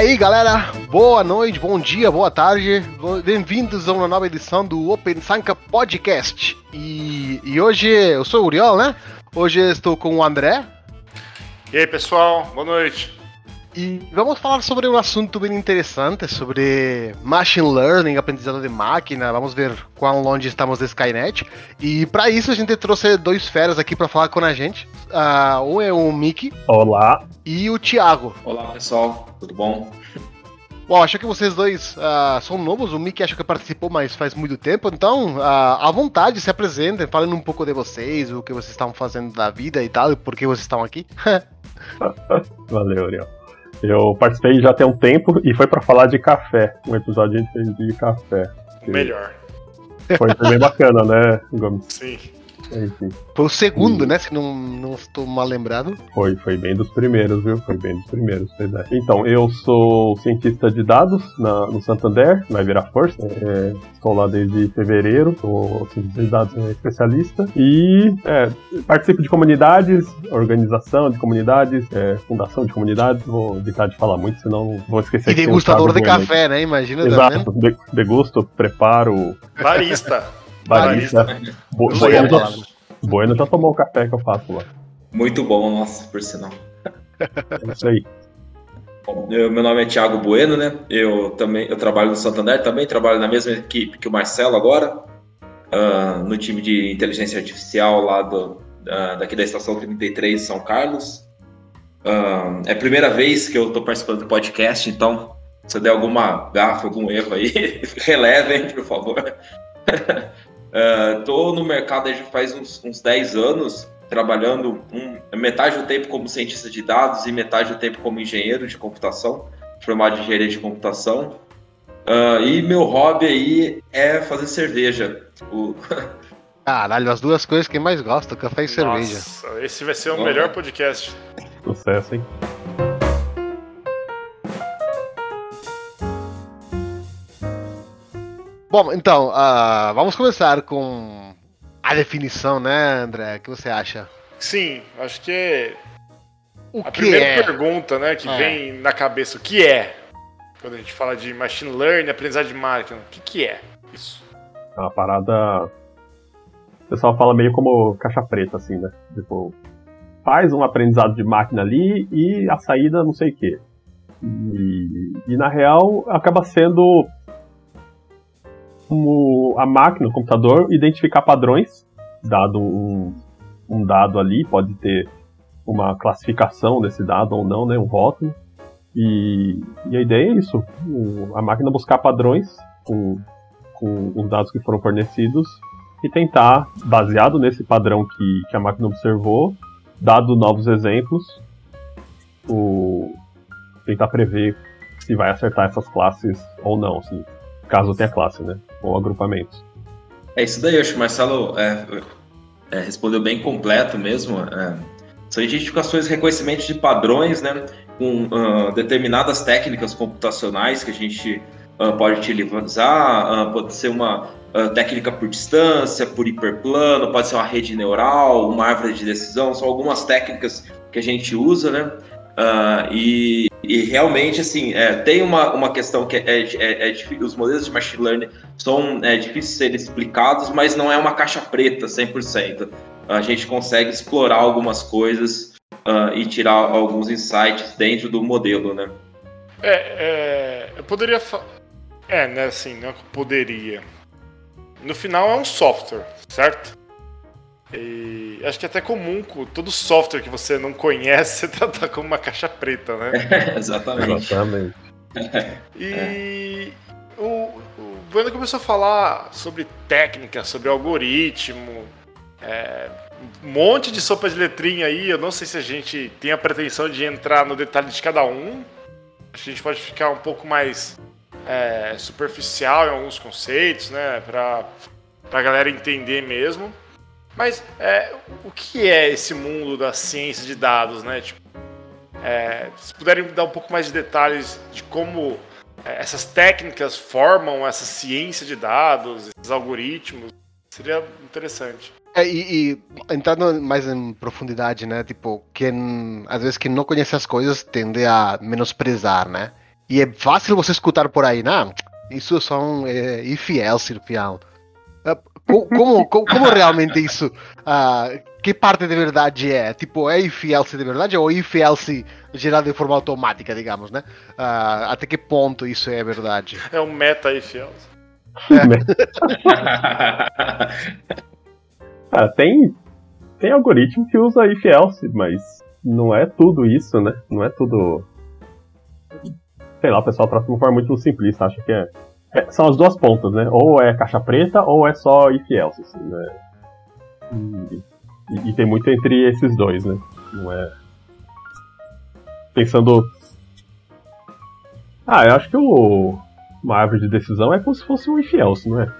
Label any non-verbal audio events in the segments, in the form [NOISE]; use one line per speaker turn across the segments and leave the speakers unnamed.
aí, galera? Boa noite, bom dia, boa tarde. Bem-vindos a uma nova edição do Open Sanka Podcast. E, e hoje eu sou o Uriol, né? Hoje estou com o André.
E aí, pessoal? Boa noite.
E vamos falar sobre um assunto bem interessante, sobre machine learning, aprendizado de máquina. Vamos ver quão longe estamos da Skynet. E para isso a gente trouxe dois feras aqui para falar com a gente. Uh, um é o Mickey.
Olá.
E o Thiago.
Olá, pessoal. Tudo bom?
Bom, acho que vocês dois uh, são novos. O Mickey acho que participou, mas faz muito tempo. Então, uh, à vontade, se apresentem, falem um pouco de vocês, o que vocês estão fazendo da vida e tal, e por que vocês estão aqui. [LAUGHS]
Valeu, Ariel. Eu participei já tem um tempo e foi para falar de café. Um episódio de café.
Melhor.
Foi, foi bem bacana, né, Gomes?
Sim.
Foi o segundo, né? Se não, não estou mal lembrado.
Foi, foi bem dos primeiros, viu? Foi bem dos primeiros. É. Então, eu sou cientista de dados na, no Santander, na Force. É, estou lá desde fevereiro, sou cientista de dados é, especialista. E é, participo de comunidades, organização de comunidades, é, fundação de comunidades. Vou evitar de falar muito, senão vou esquecer.
E degustador de café, né? Imagina.
Exato, degusto, preparo.
Barista.
Barista. Bo Bueno, já, bueno já tomou o café que eu faço lá.
Muito bom, nossa, por sinal.
É isso aí.
Bom, eu, meu nome é Thiago Bueno, né? Eu também eu trabalho no Santander, também trabalho na mesma equipe que o Marcelo agora, uh, no time de inteligência artificial lá do, uh, daqui da Estação 33 São Carlos. Uh, é a primeira vez que eu estou participando do podcast, então se der alguma gafa, algum erro aí, [LAUGHS] relevem, por favor. [LAUGHS] Estou uh, no mercado já faz uns, uns 10 anos, trabalhando um, metade do tempo como cientista de dados e metade do tempo como engenheiro de computação, formado em engenharia de computação. Uh, e meu hobby aí é fazer cerveja. O... [LAUGHS]
Caralho, as duas coisas que mais gosto, café e Nossa,
cerveja. Esse vai ser o melhor podcast.
Sucesso, hein?
Bom, então, uh, vamos começar com a definição, né, André? O que você acha?
Sim, acho que o a primeira é? pergunta, né, que é. vem na cabeça, o que é? Quando a gente fala de machine learning, aprendizagem de máquina, o que, que é isso?
É uma parada. O pessoal fala meio como caixa preta, assim, né? Tipo, faz um aprendizado de máquina ali e a saída não sei o quê. E, e na real acaba sendo como a máquina, o computador, identificar padrões, dado um, um dado ali, pode ter uma classificação desse dado ou não, né, um rótulo. E, e a ideia é isso, a máquina buscar padrões com, com os dados que foram fornecidos e tentar, baseado nesse padrão que, que a máquina observou, dado novos exemplos, o, tentar prever se vai acertar essas classes ou não, assim, caso tenha classe, né? Ou agrupamentos.
É isso daí, eu acho que o Marcelo é, é, respondeu bem completo mesmo. É, são identificações e reconhecimento de padrões, né? Com uh, determinadas técnicas computacionais que a gente uh, pode utilizar, uh, pode ser uma técnica por distância, por hiperplano, pode ser uma rede neural, uma árvore de decisão, são algumas técnicas que a gente usa, né? E e realmente, assim, é, tem uma, uma questão que é, é, é, é os modelos de machine learning são é, difíceis de serem explicados, mas não é uma caixa preta 100%. A gente consegue explorar algumas coisas uh, e tirar alguns insights dentro do modelo, né?
É, é eu poderia... É, né, assim, não poderia. No final é um software, certo? E acho que é até comum todo software que você não conhece [LAUGHS] você tratar como uma caixa preta, né? [LAUGHS]
exatamente.
Exatamente. [LAUGHS]
E o, o Bueno começou a falar sobre técnica, sobre algoritmo, é, um monte de sopa de letrinha aí. Eu não sei se a gente tem a pretensão de entrar no detalhe de cada um. Acho que a gente pode ficar um pouco mais é, superficial em alguns conceitos, né? Pra, pra galera entender mesmo. Mas é, o que é esse mundo da ciência de dados, né? Tipo, é, se puderem dar um pouco mais de detalhes de como é, essas técnicas formam essa ciência de dados, esses algoritmos, seria interessante.
É, e, e, entrando mais em profundidade, né? Tipo, quem às vezes quem não conhece as coisas tende a menosprezar, né? E é fácil você escutar por aí, não? Isso é um é, else, final. Uh, como, como, como, realmente isso? Uh, que parte de verdade é? Tipo, é if else de verdade ou if else gerado de forma automática, digamos, né? Uh, até que ponto isso é verdade?
É um meta if else.
É. [LAUGHS] tem, tem algoritmo que usa if else, mas não é tudo isso, né? Não é tudo. Sei lá, o pessoal trata de uma forma muito simplista, acha que é. É são as duas pontas, né? Ou é caixa preta ou é só if else, assim, né? E, e, tem muito entre esses dois, né? Não é. Pensando. Ah, eu acho que o, uma árvore de decisão é como se fosse um if else, não é?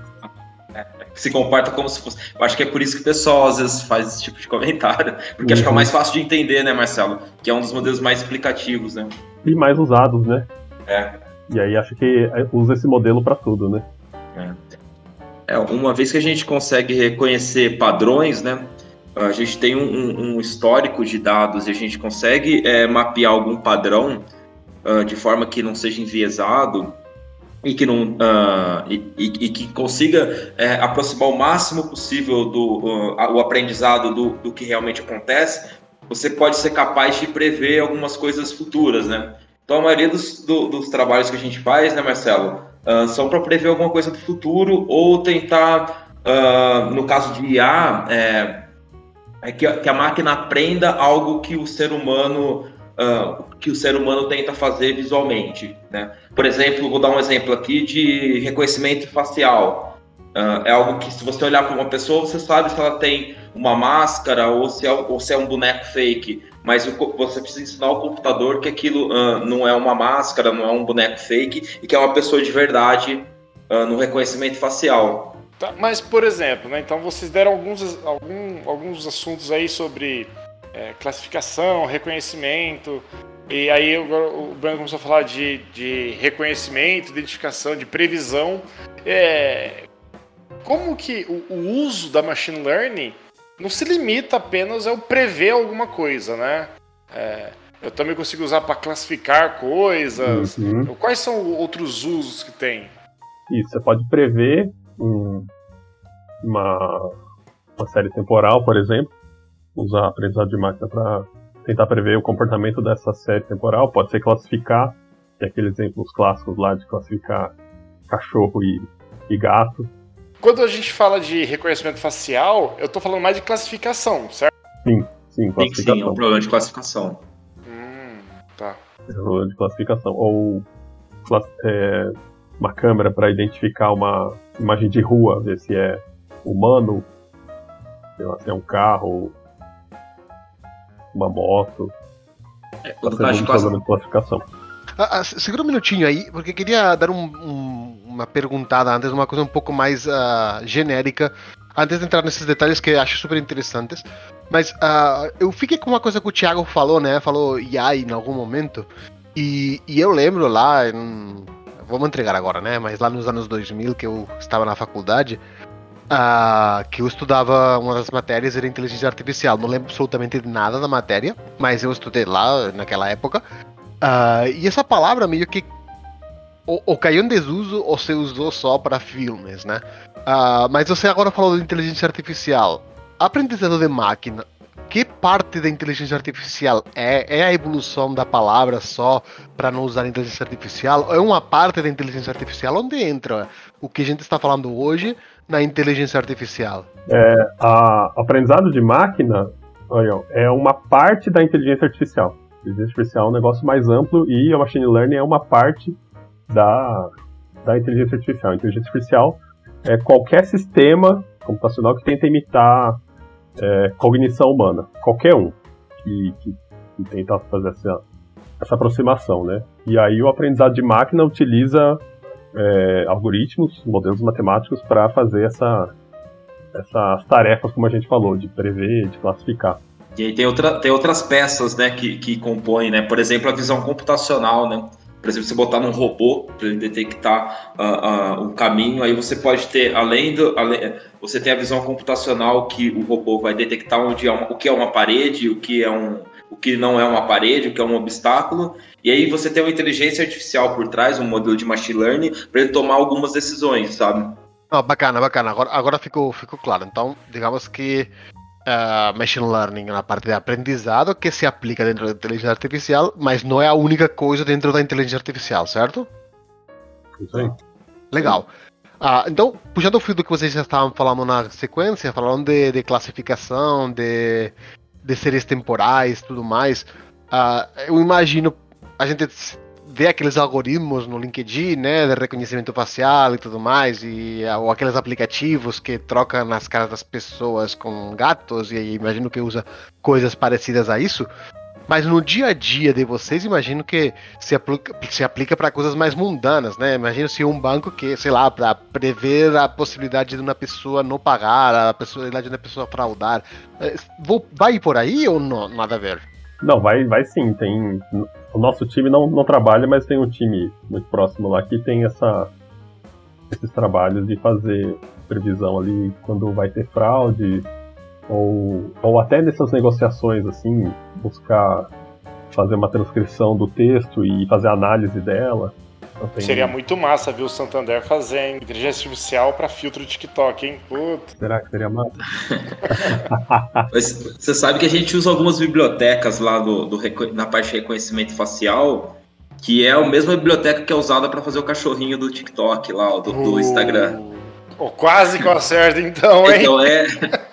se comporta como se fosse. Eu acho que é por isso que o pessoal às vezes faz esse tipo de comentário, porque uhum. acho que é o mais fácil de entender, né, Marcelo? Que é um dos modelos mais explicativos, né?
E mais usados, né?
É.
E aí acho que usa esse modelo para tudo, né?
É. é. Uma vez que a gente consegue reconhecer padrões, né? A gente tem um, um histórico de dados e a gente consegue é, mapear algum padrão uh, de forma que não seja enviesado e que não uh, e, e, que consiga é, aproximar o máximo possível do uh, o aprendizado do, do que realmente acontece, você pode ser capaz de prever algumas coisas futuras, né? Então a maioria dos, do, dos trabalhos que a gente faz, né, Marcelo, uh, são para prever alguma coisa do futuro ou tentar, no caso de IA, é, é que, que, a máquina aprenda algo que o ser humano uh, que o ser humano tenta fazer visualmente. Né? Por exemplo, vou dar um exemplo aqui de reconhecimento facial. Uh, é algo que, se você olhar para uma pessoa, você sabe se ela tem uma máscara ou se é, ou se é um boneco fake. Mas o, você precisa ensinar ao computador que aquilo uh, não é uma máscara, não é um boneco fake e que é uma pessoa de verdade uh, no reconhecimento facial.
Tá, mas, por exemplo, né, então vocês deram alguns, algum, alguns assuntos aí sobre é, classificação, reconhecimento. E aí o, o Bruno começou a falar de, de reconhecimento, identificação, de previsão. É, como que o, o, uso da machine learning não se limita apenas ao prever alguma coisa, né? É, eu também consigo usar para classificar coisas. Uhum. Quais são outros usos que tem?
Isso, você pode prever um, uma, uma série temporal, por exemplo, usar aprendizado de máquina para tentar prever o comportamento dessa série temporal, pode ser classificar, que é aqueles exemplos clássicos lá de classificar cachorro e, e gato.
Quando a gente fala de reconhecimento facial, eu estou falando mais de classificação, certo?
Sim, sim, classificação. Sim, sim,
é um problema de classificação.
Hum, tá.
É um problema de classificação. Ou é, uma câmera para identificar uma imagem de rua, ver se é humano, se é um carro, uma moto. É, quando tá de classificação.
Ah, ah, segura um minutinho aí, porque queria dar um, um, uma perguntada antes, uma coisa um pouco mais uh, genérica, antes de entrar nesses detalhes que acho super interessantes. Mas uh, eu fiquei com uma coisa que o Thiago falou, né? Falou IA em algum momento. E, e eu lembro lá, em, vamos entregar agora, né? Mas lá nos anos 2000, que eu estava na faculdade, Uh, que eu estudava uma das matérias era inteligência artificial. Não lembro absolutamente nada da matéria, mas eu estudei lá naquela época. Uh, e essa palavra meio que ou, ou, caiu em desuso ou se usou só para filmes, né? Uh, mas você agora falou de inteligência artificial. Aprendizado de máquina. Que parte da inteligência artificial é? É a evolução da palavra só para não usar inteligência artificial? É uma parte da inteligência artificial onde entra o que a gente está falando hoje na inteligência artificial?
É, a aprendizado de máquina olha, é uma parte da inteligência artificial. Inteligência artificial é um negócio mais amplo e a machine learning é uma parte da, da inteligência artificial. A inteligência artificial é qualquer sistema computacional que tenta imitar é, cognição humana. Qualquer um que, que, que tenta fazer essa, essa aproximação, né? E aí o aprendizado de máquina utiliza é, algoritmos, modelos matemáticos para fazer essa, essas tarefas, como a gente falou, de prever, de classificar.
E aí tem, outra, tem outras peças né, que, que compõem, né? Por exemplo, a visão computacional, né? Por exemplo, você botar num robô para ele detectar uh, uh, o caminho, aí você pode ter, além do. Além, você tem a visão computacional que o robô vai detectar onde é uma, o que é uma parede, o que é um, o que não é uma parede, o que é um obstáculo, e aí você tem uma inteligência artificial por trás, um modelo de machine learning, para ele tomar algumas decisões, sabe?
Oh, bacana, bacana. Agora, agora ficou, ficou claro. Então, digamos que uh, machine learning uma parte de aprendizado que se aplica dentro da inteligência artificial, mas não é a única coisa dentro da inteligência artificial, certo?
Aí.
Legal. Ah, então, puxando o fio do que vocês já estavam falando na sequência, falando de, de classificação, de, de séries temporais tudo mais, ah, eu imagino a gente vê aqueles algoritmos no LinkedIn, né, de reconhecimento facial e tudo mais, e ou aqueles aplicativos que trocam as caras das pessoas com gatos, e imagino que usa coisas parecidas a isso. Mas no dia a dia de vocês, imagino que se aplica, se aplica para coisas mais mundanas, né? Imagino se um banco que, sei lá, para prever a possibilidade de uma pessoa não pagar, a possibilidade de uma pessoa fraudar. É, vai por aí ou não? Nada a ver?
Não, vai, vai sim. Tem o nosso time não, não trabalha, mas tem um time muito próximo lá que tem essa, esses trabalhos de fazer previsão ali quando vai ter fraude, ou, ou até nessas negociações, assim, buscar fazer uma transcrição do texto e fazer análise dela.
Seria muito massa, viu, o Santander fazendo inteligência artificial para filtro TikTok, hein? Puta.
Será que seria massa? [LAUGHS]
Você sabe que a gente usa algumas bibliotecas lá do, do, na parte de reconhecimento facial, que é a mesma biblioteca que é usada para fazer o cachorrinho do TikTok lá, do, do uh. Instagram.
Oh, quase que eu acerto, então, hein?
Então é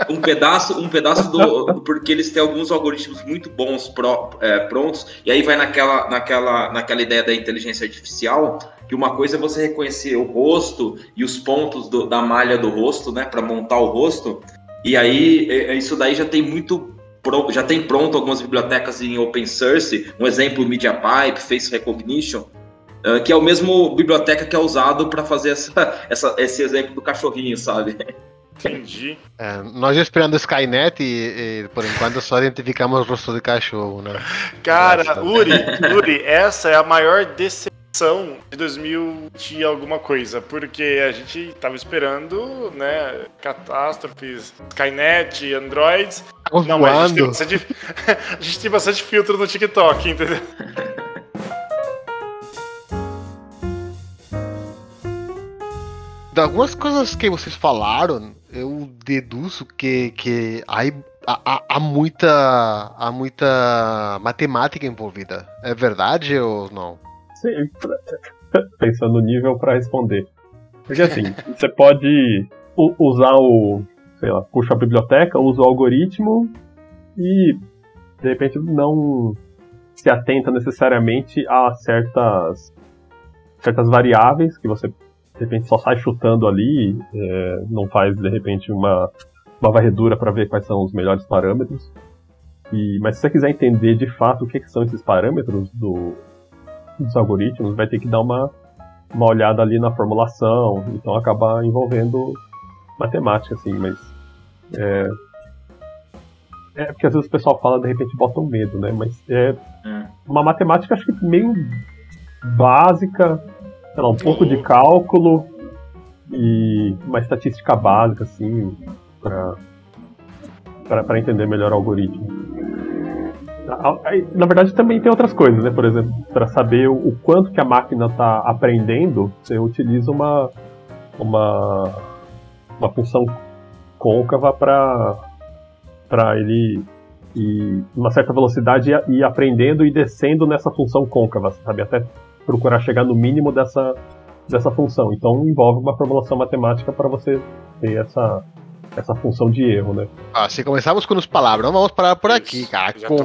um pedaço, um pedaço do. Porque eles têm alguns algoritmos muito bons é, prontos, e aí vai naquela, naquela, naquela ideia da inteligência artificial, que uma coisa é você reconhecer o rosto e os pontos do, da malha do rosto, né? para montar o rosto. E aí, é, é, isso daí já tem muito. Já tem pronto algumas bibliotecas em open source, um exemplo, MediaPipe, Face Recognition, ah, que é o mesmo biblioteca que é usado para fazer essa, [LAUGHS] essa, esse exemplo do cachorrinho, sabe?
Entendi.
É, nós esperando Skynet e, e, por enquanto só identificamos o rosto de cachorro, né?
Cara, Uri, [LAUGHS] Uri, essa é a maior decepção de 2000 e alguma coisa, porque a gente tava esperando, né, catástrofes, Skynet, Androids. Não, mas a gente, bastante, [LAUGHS] a gente tem bastante filtro no TikTok, entendeu?
De algumas coisas que vocês falaram, eu deduzo que, que há, há, há, muita, há muita matemática envolvida. É verdade ou não?
Sim, pensando no nível para responder. Porque assim, [LAUGHS] você pode usar o, sei lá, puxa a biblioteca, usa o algoritmo e de repente não se atenta necessariamente a certas certas variáveis que você de repente só sai chutando ali, é, não faz de repente uma, uma varredura para ver quais são os melhores parâmetros. E, mas se você quiser entender de fato o que, que são esses parâmetros do, dos algoritmos, vai ter que dar uma, uma olhada ali na formulação, então acabar envolvendo matemática, assim, mas. É, é porque às vezes o pessoal fala, de repente bota um medo, né? Mas é, é. uma matemática acho que meio básica, sei lá, um pouco de cálculo e uma estatística básica, assim, para entender melhor o algoritmo. Na verdade, também tem outras coisas, né? Por exemplo, para saber o quanto que a máquina está aprendendo, você utiliza uma, uma, uma função côncava para ele ir uma certa velocidade e aprendendo e descendo nessa função côncava, sabe? Até procurar chegar no mínimo dessa, dessa função. Então envolve uma formulação matemática para você ter essa, essa função de erro, né?
Ah, se começamos com os palavrão, vamos parar por aqui, cara. Já aqui com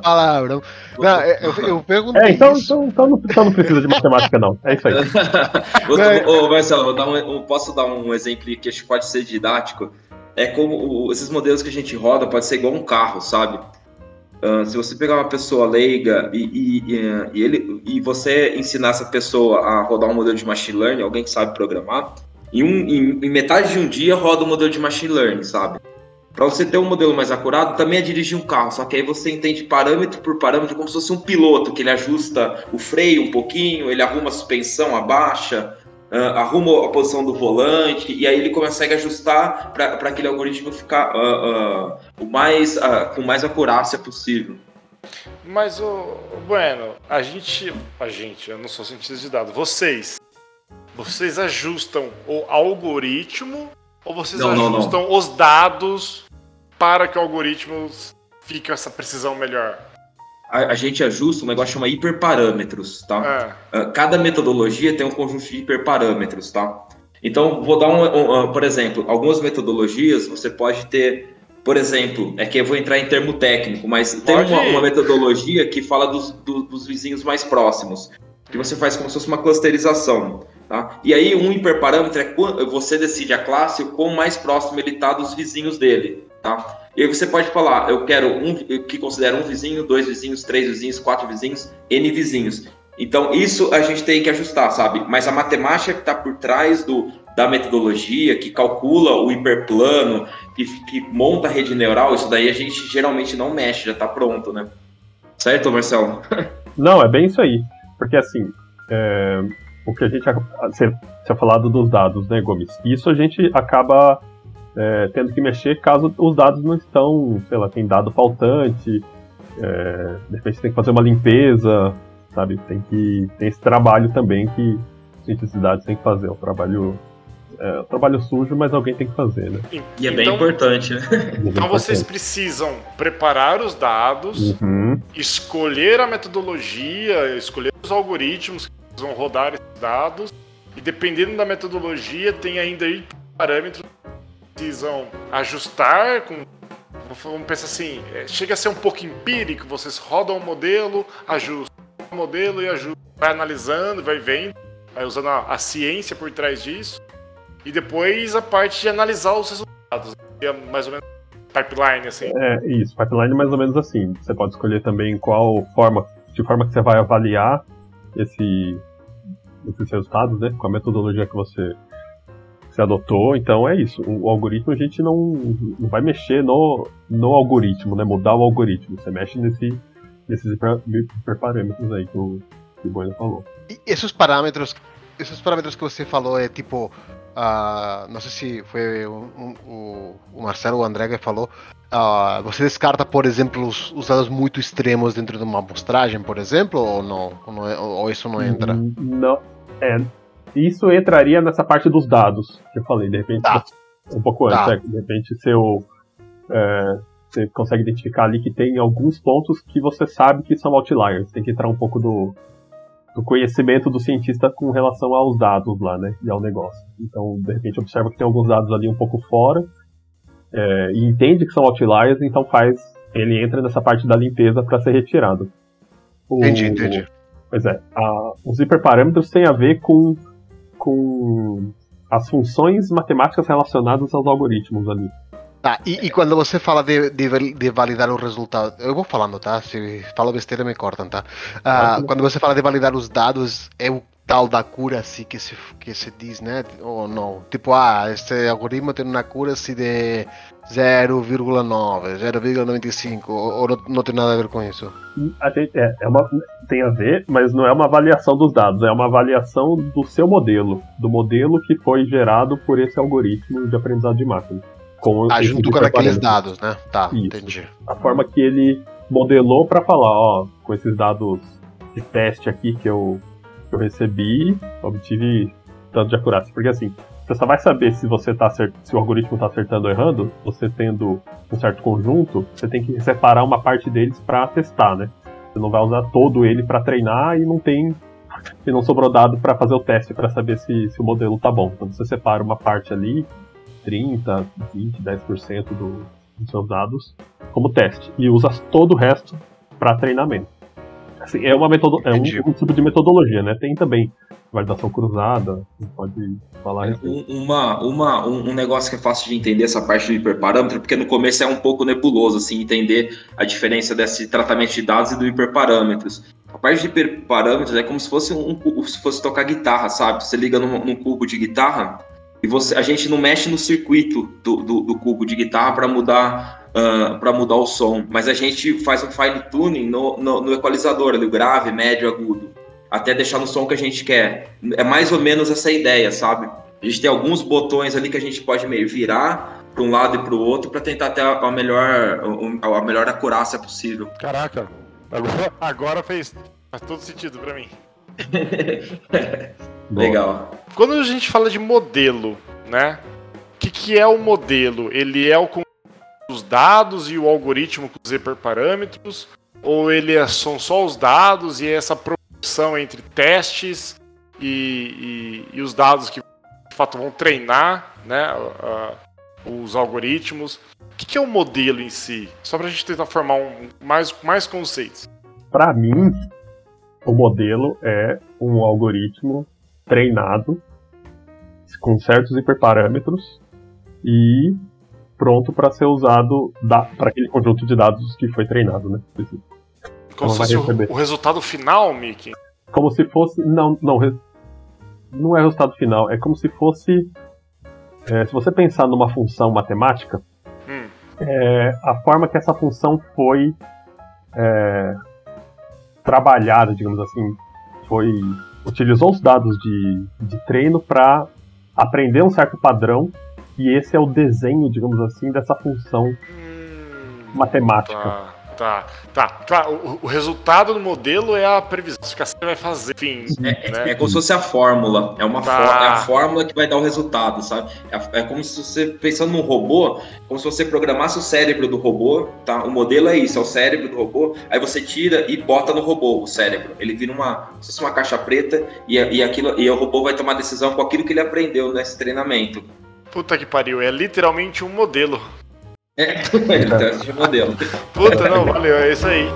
palavrão. Não, eu, eu perguntei.
É, então, então, então, não, então não precisa de matemática, não. É isso aí. [LAUGHS]
ô, Marcelo, vou dar um, posso dar um exemplo que acho que pode ser didático? É como esses modelos que a gente roda pode ser igual um carro, sabe? Uh, se você pegar uma pessoa leiga e, e, e, ele, e você ensinar essa pessoa a rodar um modelo de machine learning, alguém que sabe programar, em, um, em, em metade de um dia roda um modelo de machine learning, sabe? Para você ter um modelo mais acurado, também é dirigir um carro, só que aí você entende parâmetro por parâmetro, como se fosse um piloto, que ele ajusta o freio um pouquinho, ele arruma a suspensão, abaixa, uh, arruma a posição do volante, e aí ele consegue ajustar para aquele algoritmo ficar uh, uh, o mais, com mais acurácia possível.
Mas, o Bueno, a gente. A gente, eu não sou cientista de dados. Vocês. Vocês ajustam o algoritmo ou vocês não, ajustam não, não. os dados para que o algoritmo fique com essa precisão melhor?
A, a, gente ajusta um negócio que chama hiperparâmetros, tá? É. Cada metodologia tem um conjunto de hiperparâmetros, tá? Então, vou dar um, um, um, por exemplo, algumas metodologias você pode ter por exemplo, é que eu vou entrar em termo técnico, mas tem uma, uma, metodologia que fala dos, do, dos vizinhos mais próximos, que você faz como se fosse uma clusterização. Tá? E aí, um hiperparâmetro é quando você decide a classe o quão mais próximo ele está dos vizinhos dele. Tá? E aí você pode falar, eu quero um que considera um vizinho, dois vizinhos, três vizinhos, quatro vizinhos, N vizinhos. Então, isso a gente tem que ajustar, sabe? Mas a matemática que está por trás do, da metodologia, que calcula o hiperplano, que, que monta a rede neural, isso daí a gente geralmente não mexe, já está pronto, né? Certo, Marcelo? [LAUGHS]
Não, é bem isso aí. Porque assim, é, o que a gente você tinha falado dos dados, né, Gomes? Isso a gente acaba é, tendo que mexer caso os dados não estão, sei lá, tem dado faltante, é, de repente tem que fazer uma limpeza, sabe? Tem que tem esse trabalho também que cientistas de dados tem que fazer, o trabalho é, trabalho sujo, mas alguém tem que fazer, né?
E é bem então, importante, né? [LAUGHS]
Então vocês precisam preparar os dados, uhum. escolher a metodologia, escolher os algoritmos que vão rodar esses dados, e dependendo da metodologia, tem ainda aí parâmetros precisam ajustar com vamos pensar assim, é, chega a ser um pouco empírico, vocês rodam o modelo, ajustam o modelo e ajustam, vai analisando, vai vendo, vai usando a, a ciência por trás disso. E depois a parte de analisar os resultados. É mais ou menos pipeline, assim.
É, isso, pipeline é mais ou menos assim. Você pode escolher também qual forma, de forma que você vai avaliar esse, esses resultados, né? Com a metodologia que você, você adotou. Então é isso. O, o algoritmo a gente não, não vai mexer no, no algoritmo, né? Mudar o algoritmo. Você mexe nesse, nesses hiperparâmetros aí que o, que o Bueno falou.
E esses parâmetros, esses parâmetros que você falou é tipo Uh, não sei se foi o, o, o Marcelo ou o André que falou. Uh, você descarta, por exemplo, os, os, dados muito extremos dentro de uma amostragem, por exemplo, ou não? Ou, não, é, ou isso não entra?
Não. É, isso entraria nessa parte dos dados que eu falei, de repente. Tá. Um pouco antes, tá. é, de repente seu. É, você consegue identificar ali que tem alguns pontos que você sabe que são outliers. Tem que entrar um pouco do, do conhecimento do cientista com relação aos dados lá, né, e ao negócio. Então, de repente, observa que tem alguns dados ali um pouco fora é, e entende que são outliers, então faz, ele entra nessa parte da limpeza para ser retirado.
O, entendi, entendi.
Pois é, a, os hiperparâmetros têm a ver com, com as funções matemáticas relacionadas aos algoritmos ali.
Tá, e, e, quando você fala de, de, de, validar o resultado, eu vou falando, tá? Se falo besteira, me cortam, tá? Uh, quando você fala de validar os dados, é o tal da cura assim que se, que se diz, né? Ou não? Tipo, ah, este algoritmo tem uma cura assim de 0,9, 0,95, ou não, não, tem nada a ver com isso?
É, é uma, tem a ver, mas não é uma avaliação dos dados, é uma avaliação do seu modelo, do modelo que foi gerado por esse algoritmo de aprendizado de máquina.
Com ah, junto com aqueles dados, né? Tá, Isso. entendi.
A forma que ele modelou para falar, ó, com esses dados de teste aqui que eu, que eu recebi, obtive tanto de acurácia. Porque assim, você só vai saber se você tá se o algoritmo está acertando ou errando, você tendo um certo conjunto, você tem que separar uma parte deles para testar, né? Você não vai usar todo ele para treinar e não tem e não sobrou dado para fazer o teste para saber se, se o modelo tá bom. Então você separa uma parte ali 30, 20, 10% do, dos seus dados como teste e usa todo o resto para treinamento. Assim, é uma metodo é um, um, tipo de metodologia, né? Tem também validação cruzada, pode falar
é, uma, uma, um, um, negócio que é fácil de entender essa parte do hiperparâmetro, porque no começo é um pouco nebuloso, assim, entender a diferença desse tratamento de dados e do hiperparâmetros. A parte de hiperparâmetros é como se fosse um, se fosse tocar guitarra, sabe? Você liga num, num cubo de guitarra, e você, a gente não mexe no circuito do, do, do cubo de guitarra para mudar uh, para mudar o som, mas a gente faz um fine tuning no, no, no equalizador, ali, o grave, médio, agudo. até deixar no som que a gente quer. É mais ou menos essa ideia, sabe? A gente tem alguns botões ali que a gente pode meio virar para um lado e para o outro para tentar ter a melhor, a melhor acurácia possível.
Caraca, agora, agora fez, faz todo sentido para mim. [LAUGHS]
Legal.
Quando a gente fala de modelo, né? O que, que é o modelo? Ele é o os dados e o algoritmo com os hiperparâmetros? Ou ele é, são só os dados e é essa proporção entre testes e, e, e os dados que de fato vão treinar né, uh, os algoritmos? O que, que é o modelo em si? Só para a gente tentar formar um, mais, mais conceitos.
Para mim, o modelo é um algoritmo treinado com certos hiperparâmetros e pronto para ser usado para aquele conjunto de dados que foi treinado, né?
Como então, se fosse o, o, resultado final, Mickey?
Como se fosse. Não, não. Não é o resultado final. É como se fosse. É, se você pensar numa função matemática, hum. é, a forma que essa função foi é, trabalhada, digamos assim, foi utilizou os dados de, de treino para aprender um certo padrão e esse é o desenho, digamos assim, dessa função hum, matemática.
Tá. Tá, tá, tá. O, o, resultado do modelo é a previsão que você vai fazer. Enfim,
é, né? é como se fosse a fórmula. É uma tá. é a fórmula que vai dar o resultado, sabe? É, é, como se você, pensando num robô, como se você programasse o cérebro do robô, tá? O modelo é isso, é o cérebro do robô. Aí você tira e bota no robô o cérebro. Ele vira uma, se fosse uma caixa preta e, e, aquilo, e o robô vai tomar decisão com aquilo que ele aprendeu nesse treinamento.
Puta que pariu, é literalmente um modelo.
É, ele teste de modelo.
Puta, não, valeu, é isso aí.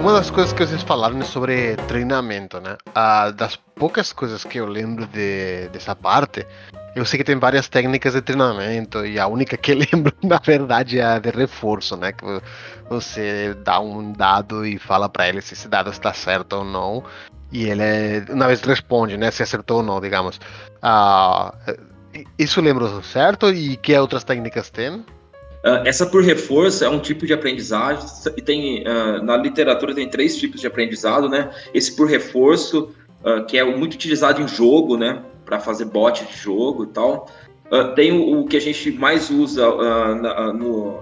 Uma das coisas que vocês falaram é sobre treinamento, né? Ah, das poucas coisas que eu lembro de, dessa parte, eu sei que tem várias técnicas de treinamento e a única que eu [LAUGHS] lembro, na verdade, é a de reforço, né? Que você dá um dado e fala para ele se esse dado está certo ou não e ele uma vez responde, né, se acertou ou não, digamos. Ah, isso lembro certo? E que outras técnicas tem?
Uh, essa por reforço é um tipo de aprendizagem e tem uh, na literatura tem três tipos de aprendizado, né? Esse por reforço uh, que é muito utilizado em jogo, né? Para fazer bot de jogo e tal. tem o, que a gente mais usa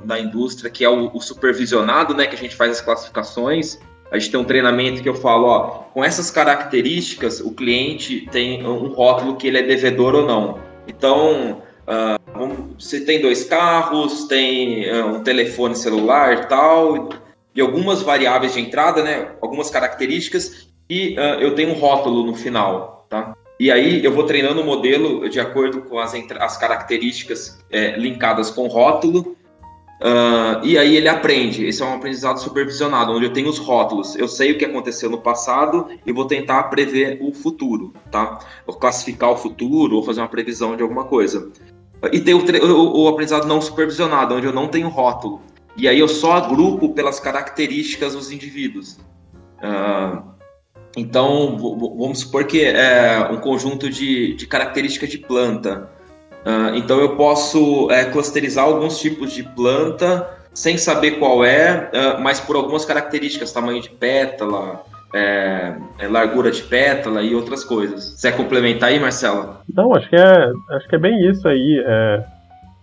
na, indústria, que é o supervisionado, né? Que a gente faz as classificações a gente tem um treinamento que eu falo, ó, com essas características, o cliente tem um rótulo que ele é devedor ou não. Então, uh, você tem dois carros, tem uh, um telefone celular e tal, e algumas variáveis de entrada, né? Algumas características, e uh, eu tenho um rótulo no final, tá? E aí eu vou treinando o modelo de acordo com as, as características é, linkadas com o rótulo Uh, e aí ele aprende. Esse é um aprendizado supervisionado, onde eu tenho os rótulos. Eu sei o que aconteceu no passado e vou tentar prever o futuro, tá? Ou classificar o futuro ou fazer uma previsão de alguma coisa. E tem o, o, o aprendizado não supervisionado, onde eu não tenho rótulo. E aí eu só agrupo pelas características dos indivíduos. Uh, então, vamos supor que é um conjunto de, de características de planta. Uh, então eu posso é, clusterizar alguns tipos de planta sem saber qual é, uh, mas por algumas características, tamanho de pétala, é, é, largura de pétala e outras coisas. Você quer complementar aí, Marcelo?
Não, acho que é, acho que é bem isso aí. É,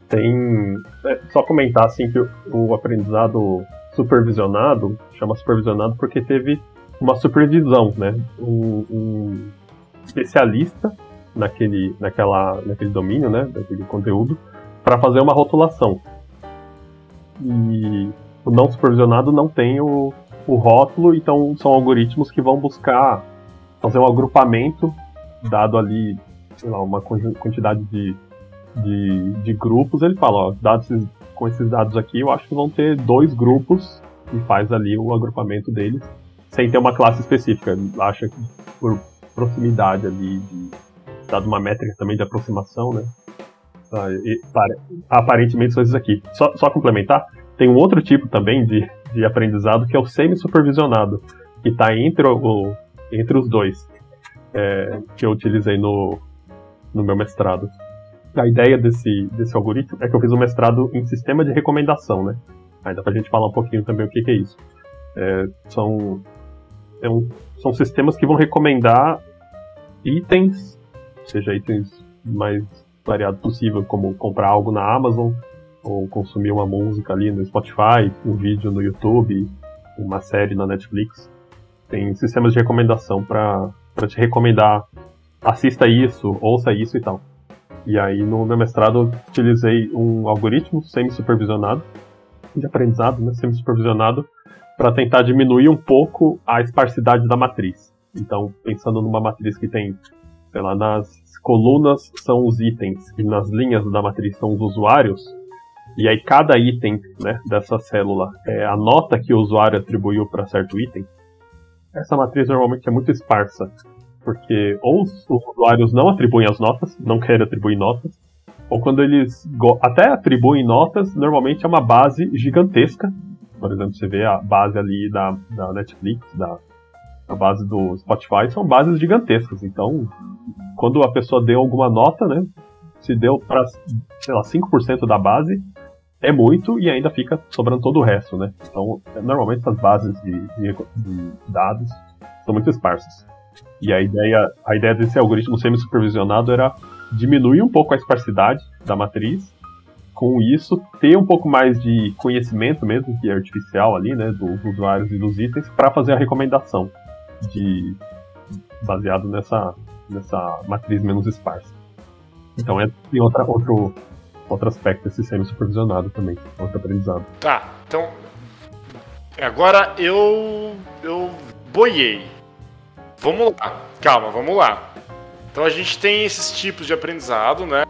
tem é, só comentar assim que o, o aprendizado supervisionado chama supervisionado porque teve uma supervisão, né? Um, um especialista naquele, naquela, naquele domínio, né, daquele conteúdo, para fazer uma rotulação. E o não supervisionado não tem o, o rótulo, então são algoritmos que vão buscar fazer um agrupamento, dado ali, sei lá, uma quantidade de, de, de grupos. Ele fala, ó, dados, com esses dados aqui, eu acho que vão ter dois grupos e faz ali o agrupamento deles, sem ter uma classe específica. Acha que por proximidade ali de dado uma métrica também de aproximação, né? Ah, e, para, aparentemente são esses aqui. Só, só, complementar, tem um outro tipo também de, de aprendizado que é o semi-supervisionado, que está entre, entre os dois, é, que eu utilizei no, no meu mestrado. A ideia desse, desse algoritmo é que eu fiz um mestrado em sistema de recomendação, né? Aí dá pra gente falar um pouquinho também o que, que é isso. É, são, é um, são sistemas que vão recomendar itens, seja itens mais variados possível, como comprar algo na Amazon, ou consumir uma música ali no Spotify, um vídeo no YouTube, uma série na Netflix. Tem sistemas de recomendação para te recomendar assista isso, ouça isso e tal. E aí no meu mestrado utilizei um algoritmo semi-supervisionado, de aprendizado, né, semi-supervisionado, para tentar diminuir um pouco a esparsidade da matriz. Então, pensando numa matriz que tem, sei lá, nas colunas são os itens e nas linhas da matriz são os usuários, e aí cada item né, dessa célula é a nota que o usuário atribuiu para certo item, essa matriz normalmente é muito esparsa porque ou os usuários não atribuem as notas, não querem atribuir notas, ou quando eles até atribuem notas, normalmente é uma base gigantesca. Por exemplo, você vê a base ali da, da Netflix, da, a base do Spotify, são bases gigantescas. Então, quando a pessoa deu alguma nota, né, se deu para, sei lá, 5% da base, é muito e ainda fica sobrando todo o resto, né? Então, normalmente essas bases de, de, de dados são muito esparsas. E a ideia, a ideia desse algoritmo semi-supervisionado era diminuir um pouco a esparsidade da matriz, com isso ter um pouco mais de conhecimento mesmo, que é artificial ali, né, dos usuários e dos itens, para fazer a recomendação de baseado nessa, nessa matriz menos esparsa. Então é tem outra, outro, outro aspecto desse semi-supervisionado também, outro aprendizado.
Tá, então agora eu eu boiei. Vamos lá, calma, vamos lá. Então a gente tem esses tipos de aprendizado, né?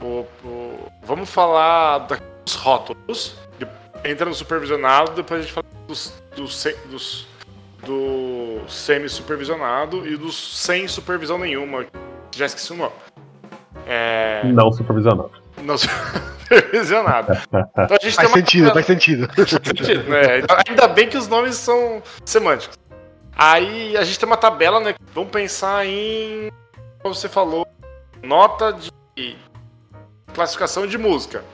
O, o, vamos falar dos rótulos, entra no supervisionado, depois a gente fala dos, dos, dos do semi-supervisionado e dos sem supervisão nenhuma. Já esqueci o nome.
É... Não supervisionado.
Não [LAUGHS] supervisionado.
Então a gente faz, tem uma... sentido, faz sentido, [LAUGHS] faz sentido.
Né? Ainda bem que os nomes são semânticos. Aí a gente tem uma tabela, né? Vamos pensar em. Como você falou, nota de classificação de música.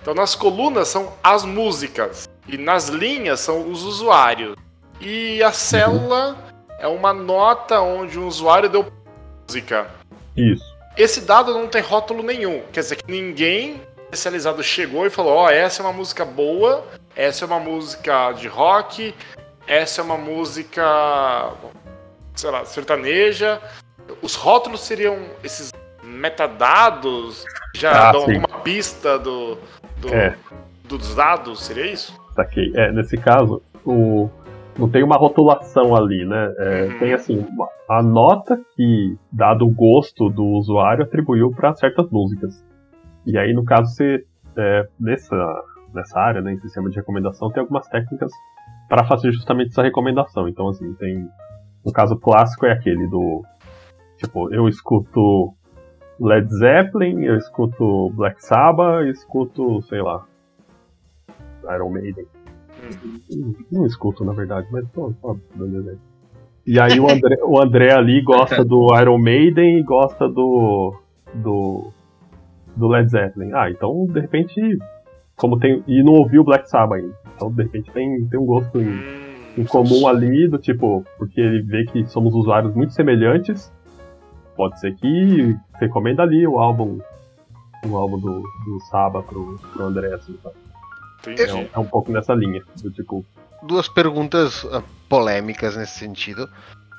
Então nas colunas são as músicas e nas linhas são os usuários. E a célula é uma nota onde um usuário deu música.
Isso.
Esse dado não tem rótulo nenhum. Quer dizer que ninguém especializado chegou e falou: Ó, oh, essa é uma música boa, essa é uma música de rock, essa é uma música, sei lá, sertaneja. Os rótulos seriam esses metadados já ah, dão sim. alguma pista do, do é. dos dados, seria isso?
Saquei. É, nesse caso, o, não tem uma rotulação ali, né? É, uhum. Tem assim, a nota que, dado o gosto do usuário, atribuiu para certas músicas. E aí, no caso, você, é, nessa, nessa área, né, em sistema de recomendação, tem algumas técnicas para fazer justamente essa recomendação. Então, assim, tem. O caso clássico é aquele do. Tipo, eu escuto Led Zeppelin, eu escuto Black Sabbath, eu escuto, sei lá, Iron Maiden. Não escuto, na verdade, mas tô, tô beleza. E aí o André, o André ali gosta do Iron Maiden e gosta do. do. do Led Zeppelin. Ah, então de repente. Como tem. E não ouviu Black Sabbath ainda. Então, de repente, tem, tem um gosto em, hum, em comum ali, do tipo, porque ele vê que somos usuários muito semelhantes. Pode ser que recomenda ali o álbum o álbum do, do Saba pro, pro André, assim, sabe? É um, é um pouco nessa linha, do tipo.
Duas perguntas uh, polêmicas nesse sentido.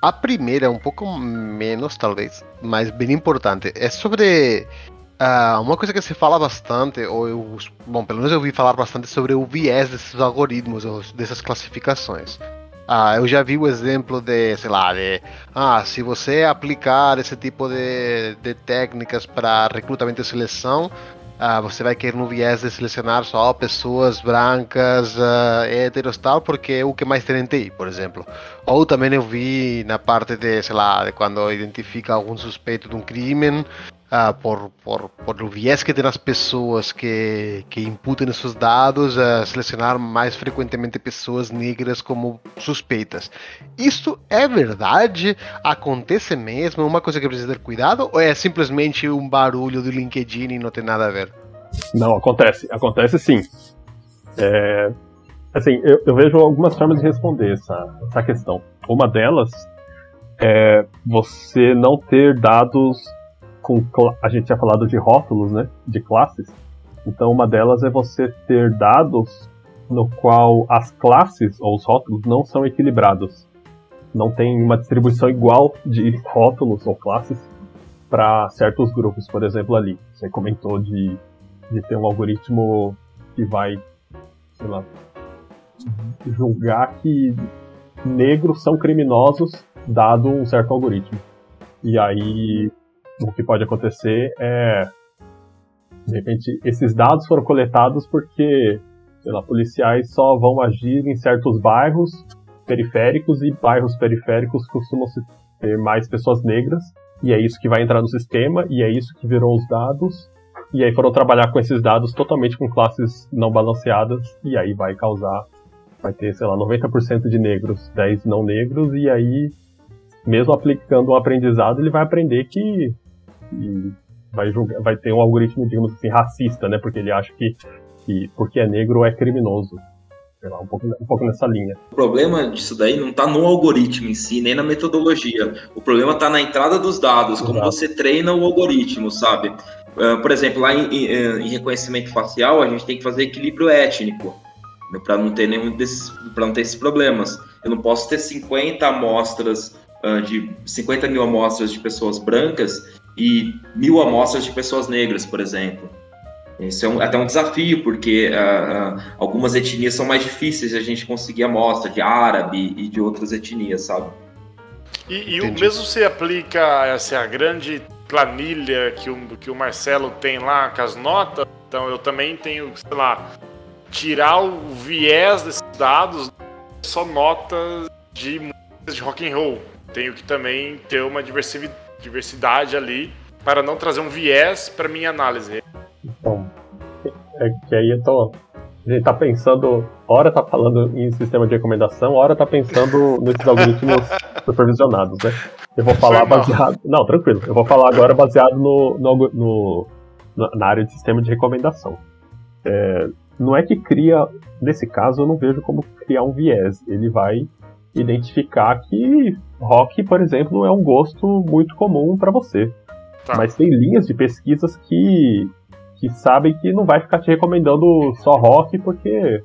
A primeira, um pouco menos, talvez, mas bem importante, é sobre Uh, uma coisa que se fala bastante, ou eu, bom, pelo menos eu ouvi falar bastante sobre o viés desses algoritmos, dessas classificações. Uh, eu já vi o exemplo de, sei lá, de, ah, se você aplicar esse tipo de, de técnicas para recrutamento e seleção, uh, você vai querer no viés de selecionar só pessoas brancas, uh, héteros tal, porque é o que mais tem em TI, por exemplo. Ou também eu vi na parte de, sei lá, de quando identifica algum suspeito de um crime, uh, por, por, por o viés que tem as pessoas que, que imputam esses dados, uh, selecionar mais frequentemente pessoas negras como suspeitas. Isso é verdade? Acontece mesmo? É uma coisa que precisa ter cuidado? Ou é simplesmente um barulho do LinkedIn e não tem nada a ver?
Não, acontece. Acontece sim. É, Assim, eu, eu, vejo algumas formas de responder essa, essa questão. Uma delas é você não ter dados com. A gente tinha falado de rótulos, né? De classes. Então, uma delas é você ter dados no qual as classes ou os rótulos não são equilibrados. Não tem uma distribuição igual de rótulos ou classes para certos grupos. Por exemplo, ali, você comentou de, de ter um algoritmo que vai, sei lá, julgar que negros são criminosos dado um certo algoritmo. E aí o que pode acontecer é de repente esses dados foram coletados porque lá, policiais só vão agir em certos bairros periféricos e bairros periféricos costumam ter mais pessoas negras. E é isso que vai entrar no sistema e é isso que virou os dados. E aí foram trabalhar com esses dados totalmente com classes não balanceadas e aí vai causar vai ter, sei lá, 90% de negros, 10 não negros, e aí, mesmo aplicando o aprendizado, ele vai aprender que, que vai, julgar, vai ter um algoritmo, digamos assim, racista, né? Porque ele acha que, que porque é negro é criminoso. Sei lá, um pouco, um pouco nessa linha.
O problema disso daí não está no algoritmo em si, nem na metodologia. O problema está na entrada dos dados, Exato. como você treina o algoritmo, sabe? Uh, por exemplo, lá em, em, em reconhecimento facial, a gente tem que fazer equilíbrio étnico para não ter nenhum desses, para não ter esses problemas. Eu não posso ter 50 amostras uh, de 50 mil amostras de pessoas brancas e mil amostras de pessoas negras, por exemplo. Isso é um, até um desafio, porque uh, uh, algumas etnias são mais difíceis de a gente conseguir amostra de árabe e de outras etnias, sabe?
E, e o mesmo se aplica essa a grande planilha que o, que o Marcelo tem lá com as notas, então eu também tenho, sei lá, tirar o viés desses dados, só notas de músicas de rock and roll. Tenho que também ter uma diversidade ali para não trazer um viés para minha análise.
Então, é que aí eu tô, a gente tá pensando, hora tá falando em sistema de recomendação, hora tá pensando nesses algoritmos [LAUGHS] supervisionados, né? Eu vou falar baseado. Não, tranquilo. Eu vou falar agora baseado no, no, no na área de sistema de recomendação. É, não é que cria, nesse caso eu não vejo como criar um viés. Ele vai identificar que rock, por exemplo, é um gosto muito comum para você. Tá. Mas tem linhas de pesquisas que, que sabem que não vai ficar te recomendando só rock, porque.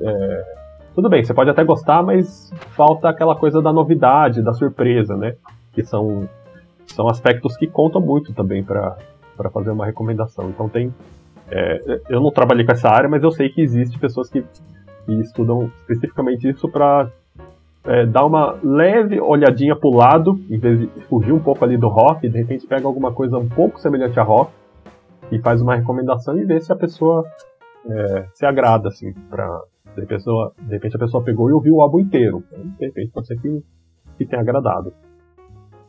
É, tudo bem, você pode até gostar, mas falta aquela coisa da novidade, da surpresa, né? Que são, são aspectos que contam muito também para fazer uma recomendação. Então tem é, eu não trabalhei com essa área, mas eu sei que existe pessoas que, que estudam especificamente isso para é, dar uma leve olhadinha pro lado, em vez de fugir um pouco ali do rock, de repente pega alguma coisa um pouco semelhante a rock e faz uma recomendação e vê se a pessoa é, se agrada, assim, pra. De repente, de repente a pessoa pegou e ouviu o álbum inteiro. Então, de repente pode ser que, que tenha agradado.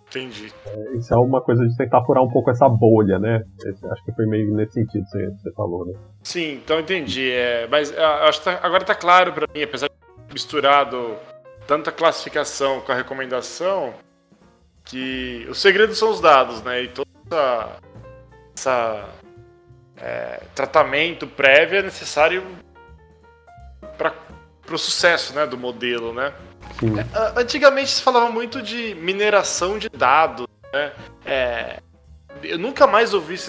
Entendi.
É, isso é uma coisa de tentar furar um pouco essa bolha, né? Esse, acho que foi meio nesse sentido que você, você falou, né?
Sim, então entendi. É, mas ah, acho que tá, agora está claro para mim, apesar de misturado tanta classificação com a recomendação, que o segredo são os dados, né? E todo essa, essa é, tratamento prévio é necessário para o sucesso né, do modelo, né? É, antigamente se falava muito de mineração de dados, né? É, eu nunca mais ouvi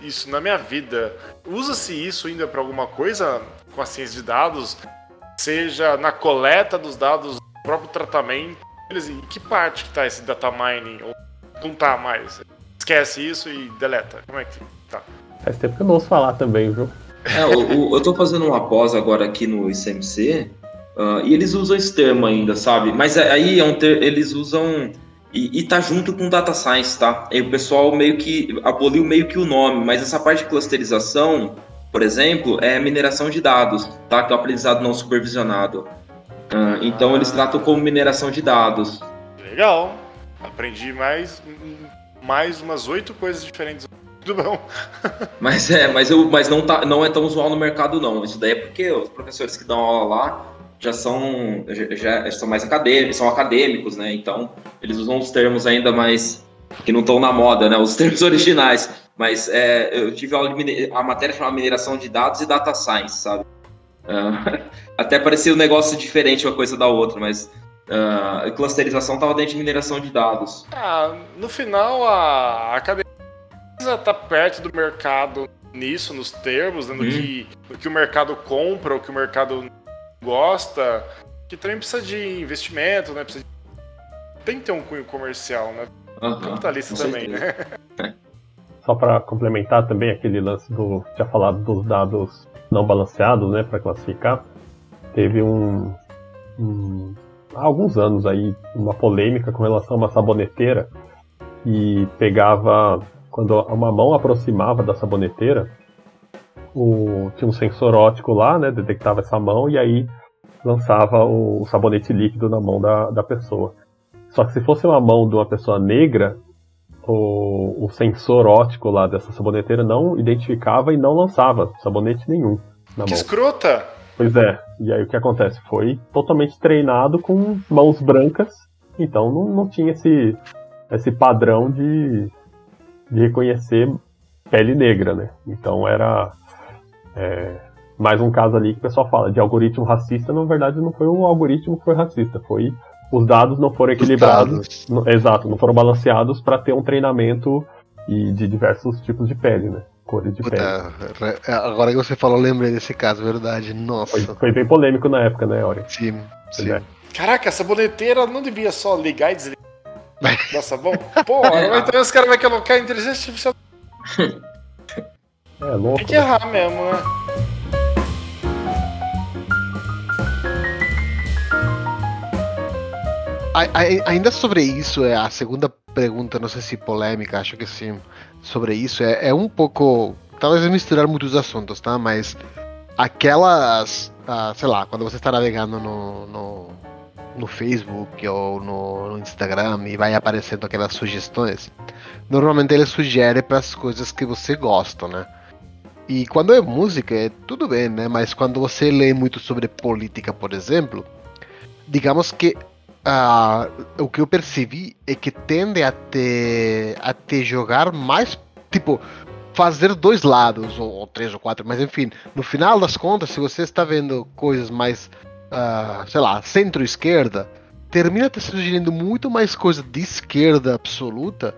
isso na minha vida. Usa-se isso ainda para alguma coisa com a ciência de dados? Seja na coleta dos dados, próprio tratamento? Em que parte que tá esse data mining? Ou não tá mais? Esquece isso e deleta. Como é que tá?
Faz tempo que eu não ouço falar também, viu?
É, eu, eu tô fazendo uma pós agora aqui no ICMC Uh, e eles usam esse termo ainda, sabe? Mas aí é um ter, eles usam. E, e tá junto com data science, tá? E o pessoal meio que aboliu meio que o nome, mas essa parte de clusterização, por exemplo, é mineração de dados, tá? Que é o aprendizado não supervisionado. Uh, então eles tratam como mineração de dados.
Legal. Aprendi mais, mais umas oito coisas diferentes. Tudo bom. [LAUGHS]
mas é, mas, eu, mas não, tá, não é tão usual no mercado, não. Isso daí é porque os professores que dão aula lá já são, já, já são mais acadêmicos, são acadêmicos, né? Então, eles usam os termos ainda mais que não estão na moda, né? Os [LAUGHS] termos originais. Mas é, eu tive aula de a matéria chama mineração de dados e data science, sabe? Uh, [LAUGHS] até parecia um negócio diferente uma coisa da outra, mas uh, a clusterização estava dentro de mineração de dados.
Ah, no final, a academia está perto do mercado nisso, nos termos, né, no, hum. que, no que o mercado compra, o que o mercado gosta, que também precisa de investimento, né? Precisa de... Tem que ter um cunho comercial, né? Uhum, Capitalista também, né?
Só para complementar também aquele lance do. Tinha falado dos dados não balanceados, né? Para classificar. Teve um, um. Há alguns anos aí, uma polêmica com relação a uma saboneteira que pegava. Quando uma mão aproximava da saboneteira, o, tinha um sensor óptico lá, né? Detectava essa mão e aí lançava o sabonete líquido na mão da, da pessoa. Só que se fosse uma mão de uma pessoa negra, o, o sensor óptico lá dessa saboneteira não identificava e não lançava sabonete nenhum na
que
mão.
escrota!
Pois é, e aí o que acontece? Foi totalmente treinado com mãos brancas, então não, não tinha esse, esse padrão de, de reconhecer pele negra, né? Então era é, mais um caso ali que o pessoal fala de algoritmo racista, na verdade não foi o algoritmo que foi racista, foi os dados não foram equilibrados, no, exato, não foram balanceados para ter um treinamento e de diversos tipos de pele, né? Cores de Puta, pele.
Agora que você falou, lembrei desse caso, verdade. Nossa.
Foi, foi bem polêmico na época, né, Ori?
Sim, sim.
É. Caraca, essa boleteira não devia só ligar e desligar. [LAUGHS] Nossa, bom. Pô, [LAUGHS] é. então os caras vão colocar inteligência artificial.
É louco.
Tem que errar mesmo, né?
Ainda sobre isso, é a segunda pergunta, não sei se polêmica, acho que sim, sobre isso, é, é um pouco. Talvez misturar muitos assuntos, tá? Mas aquelas. Ah, sei lá, quando você está navegando no, no, no Facebook ou no, no, Instagram e vai aparecendo aquelas sugestões, normalmente ele sugere para as coisas que você gosta, né? E quando é música, é tudo bem, né? Mas quando você lê muito sobre política, por exemplo, digamos que uh, o que eu percebi é que tende a te, a te jogar mais, tipo, fazer dois lados, ou, ou, três ou quatro, mas enfim, no final das contas, se você está vendo coisas mais, uh, sei lá, centro-esquerda, termina te sugerindo muito mais coisa de esquerda absoluta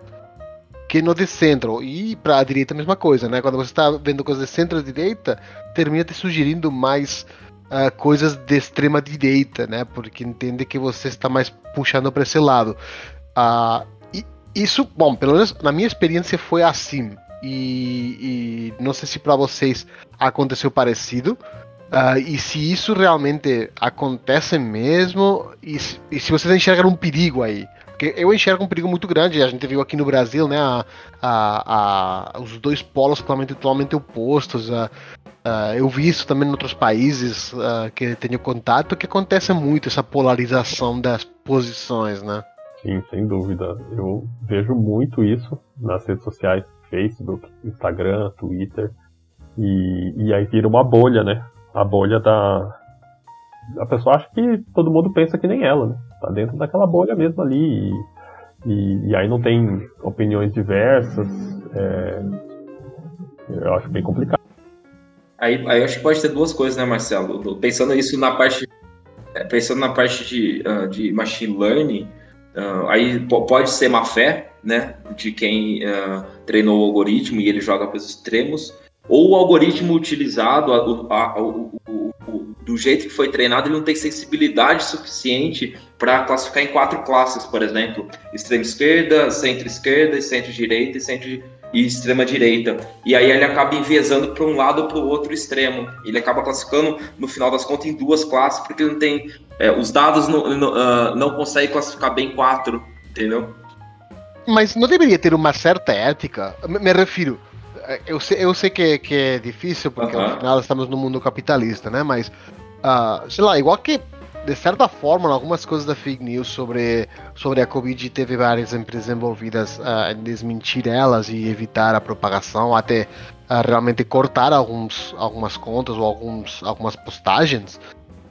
que no de centro. E para a direita a mesma coisa, né? Quando você está vendo coisas de centro-direita, termina te sugerindo mais uh, coisas de extrema direita, né? Porque entende que você está mais puxando para esse lado. Uh, e isso, bom, pelo menos na minha experiência foi assim. E, e não sei se para vocês aconteceu parecido. Uh, e se isso realmente acontece mesmo, e, e se vocês enxergam um perigo aí. Porque eu enxergo um perigo muito grande, a gente viu aqui no Brasil, né, a, a, a os dois polos totalmente, totalmente opostos, eu vi isso também em outros países que tenho contato, que acontece muito essa polarização das posições, né?
Sim, sem dúvida. Eu vejo muito isso nas redes sociais, Facebook, Instagram, Twitter, e, e aí vira uma bolha, né? A bolha da. A pessoa acha que todo mundo pensa que nem ela, né? Tá dentro daquela bolha mesmo ali. E, e, e aí não tem opiniões diversas. É... Eu acho bem complicado.
Aí, aí acho que pode ter duas coisas, né, Marcelo? Pensando isso na parte, é, pensando na parte de, uh, de machine learning, uh, aí pode ser má fé, né, de quem uh, treinou o algoritmo e ele joga para os extremos, ou o algoritmo utilizado, a, a, a, o, o, o, do jeito que foi treinado, ele não tem sensibilidade suficiente para classificar em quatro classes, por exemplo, extrema esquerda, centro esquerda, centro direita e centro e extrema direita. E aí ele acaba enviesando para um lado ou para o outro extremo. Ele acaba classificando, no final das contas, em duas classes, porque não tem. É, os dados não, não, uh, não conseguem classificar bem quatro, entendeu?
Mas não deveria ter uma certa ética? Me, me refiro. É, eu sei, eu sei que, que é difícil, porque uh -huh. estamos no mundo capitalista, né? Mas, uh, sei lá, igual que de certa forma, algumas coisas da fake news sobre, sobre a Covid teve várias empresas envolvidas uh, em desmentir elas e evitar a propagação, até uh, realmente cortar alguns, algumas contas ou alguns, algumas postagens.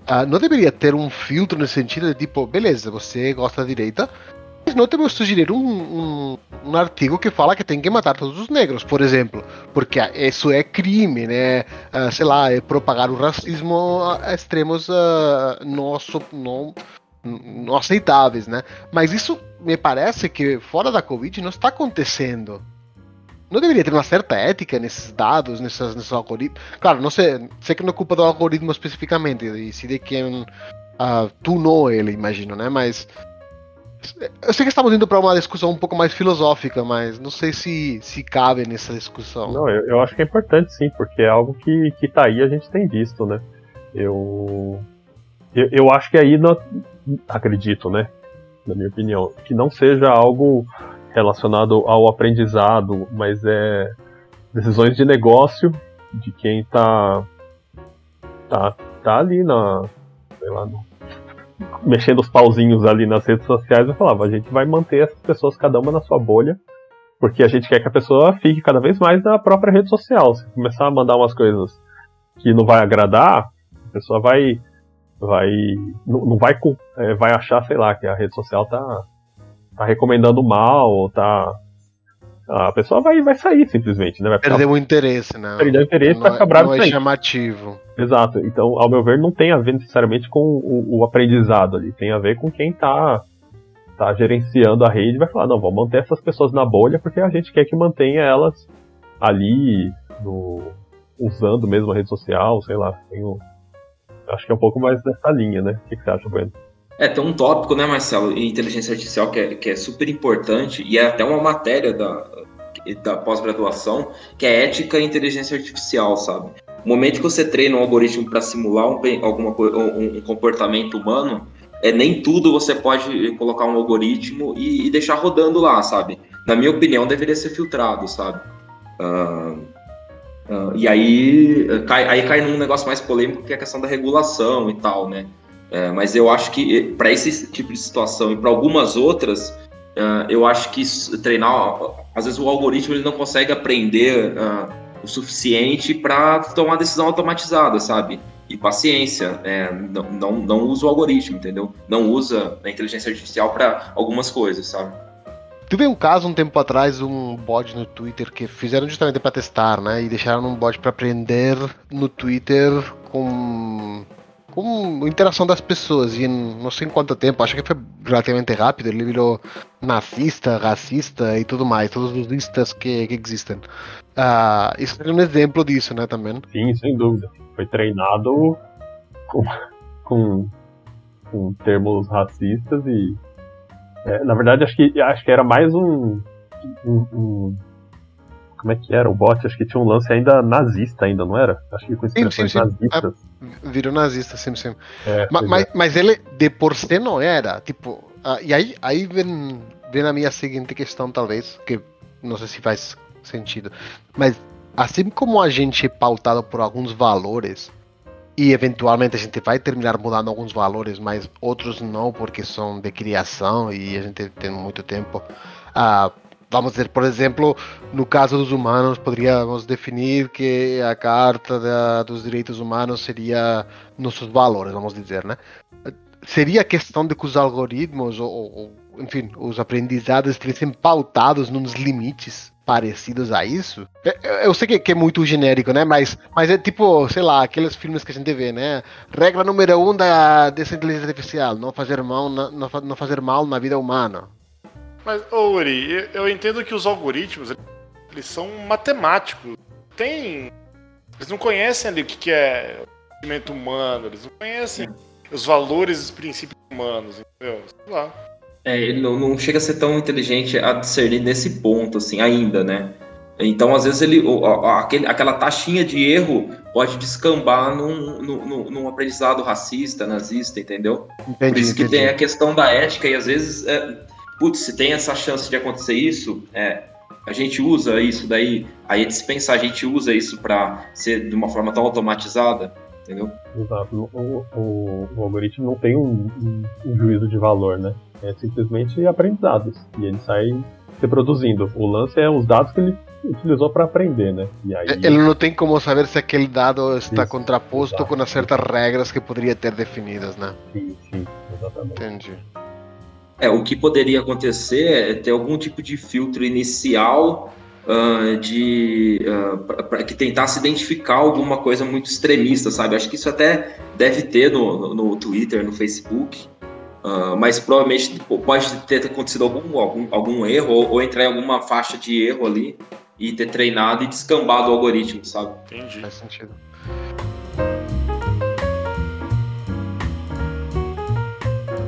Uh, não deveria ter um filtro no sentido de tipo, beleza, você gosta da direita, não te vou sugerir um, um, um, artigo que fala que tem que matar todos os negros, por exemplo, porque isso é crime, né? Uh, sei lá, é propagar o racismo a extremos uh, não, não, não aceitáveis, né? Mas isso me parece que fora da Covid não está acontecendo. Não deveria ter uma certa ética nesses dados, nessas, nesses algoritmos? Claro, não sei, sei que não é culpa do algoritmo especificamente, e se de quem uh, tunou ele, imagino, né? Mas eu sei que estamos indo para uma discussão um pouco mais filosófica, mas não sei se, se cabe nessa discussão.
Não, eu, eu acho que é importante sim, porque é algo que, que tá aí a gente tem visto, né? Eu, eu, eu acho que aí, não, acredito, né? Na minha opinião, que não seja algo relacionado ao aprendizado, mas é decisões de negócio de quem tá, tá, tá ali na, sei lá, no, mexendo os pauzinhos ali nas redes sociais, eu falava, a gente vai manter essas pessoas cada uma na sua bolha, porque a gente quer que a pessoa fique cada vez mais na própria rede social. Se começar a mandar umas coisas que não vai agradar, a pessoa vai vai não, não vai é, vai achar, sei lá, que a rede social tá tá recomendando mal, ou tá a pessoa vai, vai sair simplesmente, né? Vai
perder o interesse, né?
Perder o interesse vai ficar bravo.
Não é chamativo.
Exato. Então, ao meu ver, não tem a ver necessariamente com o, o aprendizado ali. Tem a ver com quem tá, tá gerenciando a rede vai falar, não, vamos manter essas pessoas na bolha porque a gente quer que mantenha elas ali no, usando mesmo a rede social, sei lá. Tenho, acho que é um pouco mais dessa linha, né? O que, que você acha, Bueno?
É, tem um tópico, né, Marcelo, em inteligência artificial que é, que é super importante e é até uma matéria da, da pós-graduação, que é ética e inteligência artificial, sabe? O momento que você treina um algoritmo para simular um, alguma, um, um comportamento humano, é nem tudo você pode colocar um algoritmo e, e, deixar rodando lá, sabe? Na minha opinião, deveria ser filtrado, sabe? Uh, uh, e aí cai, aí cai num negócio mais polêmico que é a questão da regulação e tal, né? É, mas eu acho que eh, para esse tipo de situação e para algumas outras, uh, eu acho que treinar, às vezes o algoritmo ele não consegue aprender uh, o suficiente para tomar decisão automatizada, sabe? E paciência, é, não, não, não usa o algoritmo, entendeu? Não usa a inteligência artificial para algumas coisas, sabe?
Teve um caso um tempo atrás, um bot no Twitter que fizeram justamente para testar, né? E deixaram um bot para aprender no Twitter com com interação das pessoas. E não sei em quanto tempo, acho que foi relativamente rápido, ele virou nazista, racista e tudo mais, todos os listas que, que existem. Uh, isso é um exemplo disso, né, também.
Sim, sem dúvida. Foi treinado com, com, com termos racistas e. É, na verdade, acho que, acho que era mais um, um, um como é que era o bot? Acho que tinha um lance ainda nazista ainda, não era? Acho que com expressões sim, sim, sim. nazistas.
Ah, virou nazista, sim, sim. É, mas, mas, é. mas, ele de por si não era, tipo... Uh, e aí, aí vem, vem a minha seguinte questão, talvez, que não sei se faz sentido. Mas assim como a gente é pautado por alguns valores, e eventualmente a gente vai terminar mudando alguns valores, mas outros não, porque são de criação e a gente tem muito tempo. Uh, vamos dizer, por exemplo, no caso dos humanos, poderíamos definir que a Carta da, dos Direitos Humanos seria nossos valores, vamos dizer, né? Seria questão de que os algoritmos, ou, ou enfim, os aprendizados estivessem pautados nos limites parecidos a isso. Eu, sei que, é muito genérico, né? Mas, mas é tipo, sei lá, aqueles filmes que a gente vê, né? Regra número um da, dessa inteligência artificial: não fazer mal, não, não fazer mal na vida humana.
Mas, ô Uri, eu entendo que os algoritmos, eles são matemáticos. Tem. Eles não conhecem ali o que é o sentimento humano, eles não conhecem os valores e os princípios humanos, entendeu? Sei lá.
É, ele não, não chega a ser tão inteligente a discernir nesse ponto, assim, ainda, né? Então, às vezes, ele, aquele, aquela taxinha de erro pode descambar num, num, num aprendizado racista, nazista, entendeu? Entendi, Por isso que entendi. tem a questão da ética, e às vezes é, putz, se tem essa chance de acontecer isso, é, a gente usa isso daí, aí é de se pensar, a gente usa isso para ser de uma forma tão automatizada, entendeu?
Exato. O, o, o algoritmo não tem um, um, um, juízo de valor, né? É simplesmente aprendizados. E ele sai reproduzindo. O lance é os dados que ele utilizou para aprender, né?
Aí... Ele não tem como saber se aquele dado está Isso, contraposto exato. com certas regras que poderia ter definidas, né?
Sim, sim, exatamente.
Entendi.
É, o que poderia acontecer é ter algum tipo de filtro inicial uh, de uh, para que tentasse identificar alguma coisa muito extremista, sabe? Acho que isso até deve ter no, no Twitter, no Facebook, uh, mas provavelmente pode ter acontecido algum, algum, algum erro ou, ou, entrar em alguma faixa de erro ali e ter treinado e descambado o algoritmo, sabe?
Entendi.
Faz sentido.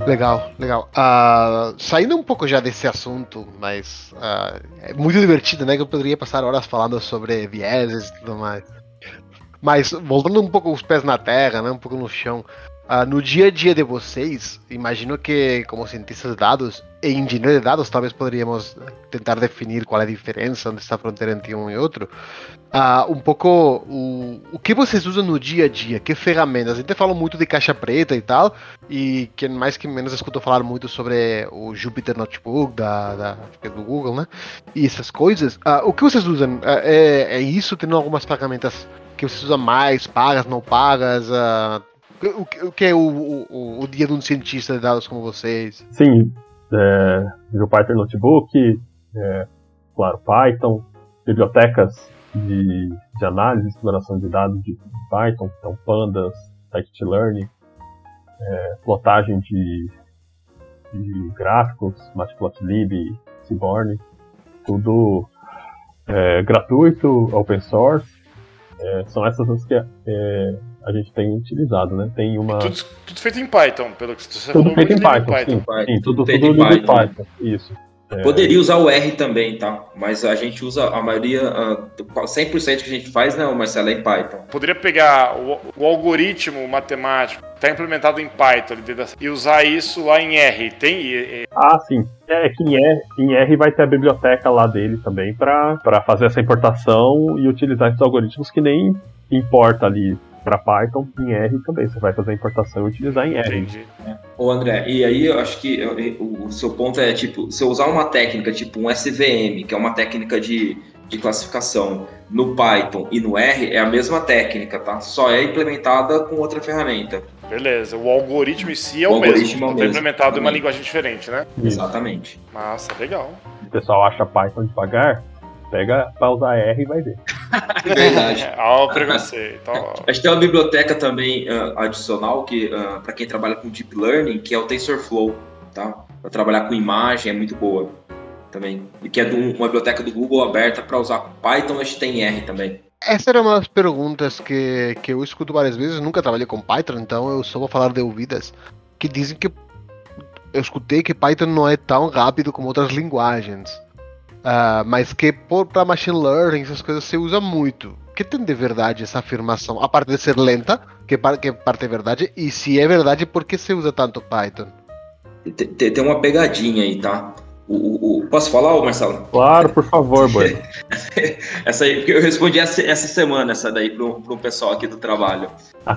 Legal, legal. Uh, saindo um pouco já desse assunto, mas uh, é muito divertido, né? Que eu poderia passar horas falando sobre vieses e tudo mais. Mas voltando um pouco os pés na terra, né? Um pouco no chão. Uh, no dia a dia de vocês, imagino que como cientistas de dados e engenheiros de dados, talvez poderíamos tentar definir qual é a diferença, onde está a fronteira entre um e outro. Uh, um pouco o, o que vocês usam no dia a dia, que ferramentas. A gente fala muito de caixa preta e tal, e quem mais que menos escutou falar muito sobre o Jupyter Notebook da, da é do Google, né? E essas coisas. Uh, o que vocês usam? é, é isso? Tem algumas ferramentas que vocês usam mais, pagas, não pagas? O, o que é o, o, o, dia de um cientista de dados como vocês?
Sim, é, Python Notebook, é, claro, Python, bibliotecas de, de análise e exploração de dados de Python, então Pandas, Scikit-Learn, é, plotagem de, de gráficos, Matplotlib, Seaborn, tudo é, gratuito, open source. É, são essas as que é, a gente tem utilizado, né? Tem uma.
Tudo, tudo feito em Python, pelo que você
tudo falou. Feito em Python, Python, sim, Python. sim, tudo, tudo, tudo em Python. Python. Isso.
É... Poderia usar o R também, tá? Mas a gente usa a maioria, uh, 100% que a gente faz, né, Marcelo, é em Python.
Poderia pegar o, o algoritmo matemático, está implementado em Python, e usar isso lá em R. Tem?
Ah, sim. É que em R, em R vai ter a biblioteca lá dele também para fazer essa importação e utilizar esses algoritmos que nem importa ali para Python em R também. Você vai fazer a importação e utilizar em R. Entendi.
É. Ô André, e aí eu acho que o seu ponto é tipo, se eu usar uma técnica tipo um SVM, que é uma técnica de, de classificação no Python e no R, é a mesma técnica, tá? Só é implementada com outra ferramenta.
Beleza, o algoritmo em si é o, o mesmo, é o mesmo, implementado em uma linguagem diferente, né?
Exatamente.
Massa, legal.
O pessoal acha Python devagar, pega pra usar R e vai ver. [LAUGHS]
Verdade.
Olha o preconceito.
A gente tem uma biblioteca também uh, adicional que uh, para quem trabalha com Deep Learning, que é o TensorFlow, tá? Para trabalhar com imagem é muito boa também. E que é uma biblioteca do Google aberta para usar com Python, a gente tem R também.
Essa era uma das perguntas que, que eu escuto várias vezes, nunca trabalhei com Python, então eu só vou falar de ouvidas, que dizem que eu escutei que Python não é tão rápido como outras linguagens. Uh, mas que para machine learning, essas coisas se usa muito. O que tem de verdade essa afirmação? A parte de ser lenta, que, que parte é verdade, e se é verdade, por que se usa tanto Python?
Tem, tem uma pegadinha aí, tá? O, o, o, posso falar, Marcelo?
Claro, por favor, [LAUGHS] boy.
essa aí, porque eu respondi essa, essa semana, essa daí, para o pessoal aqui do trabalho.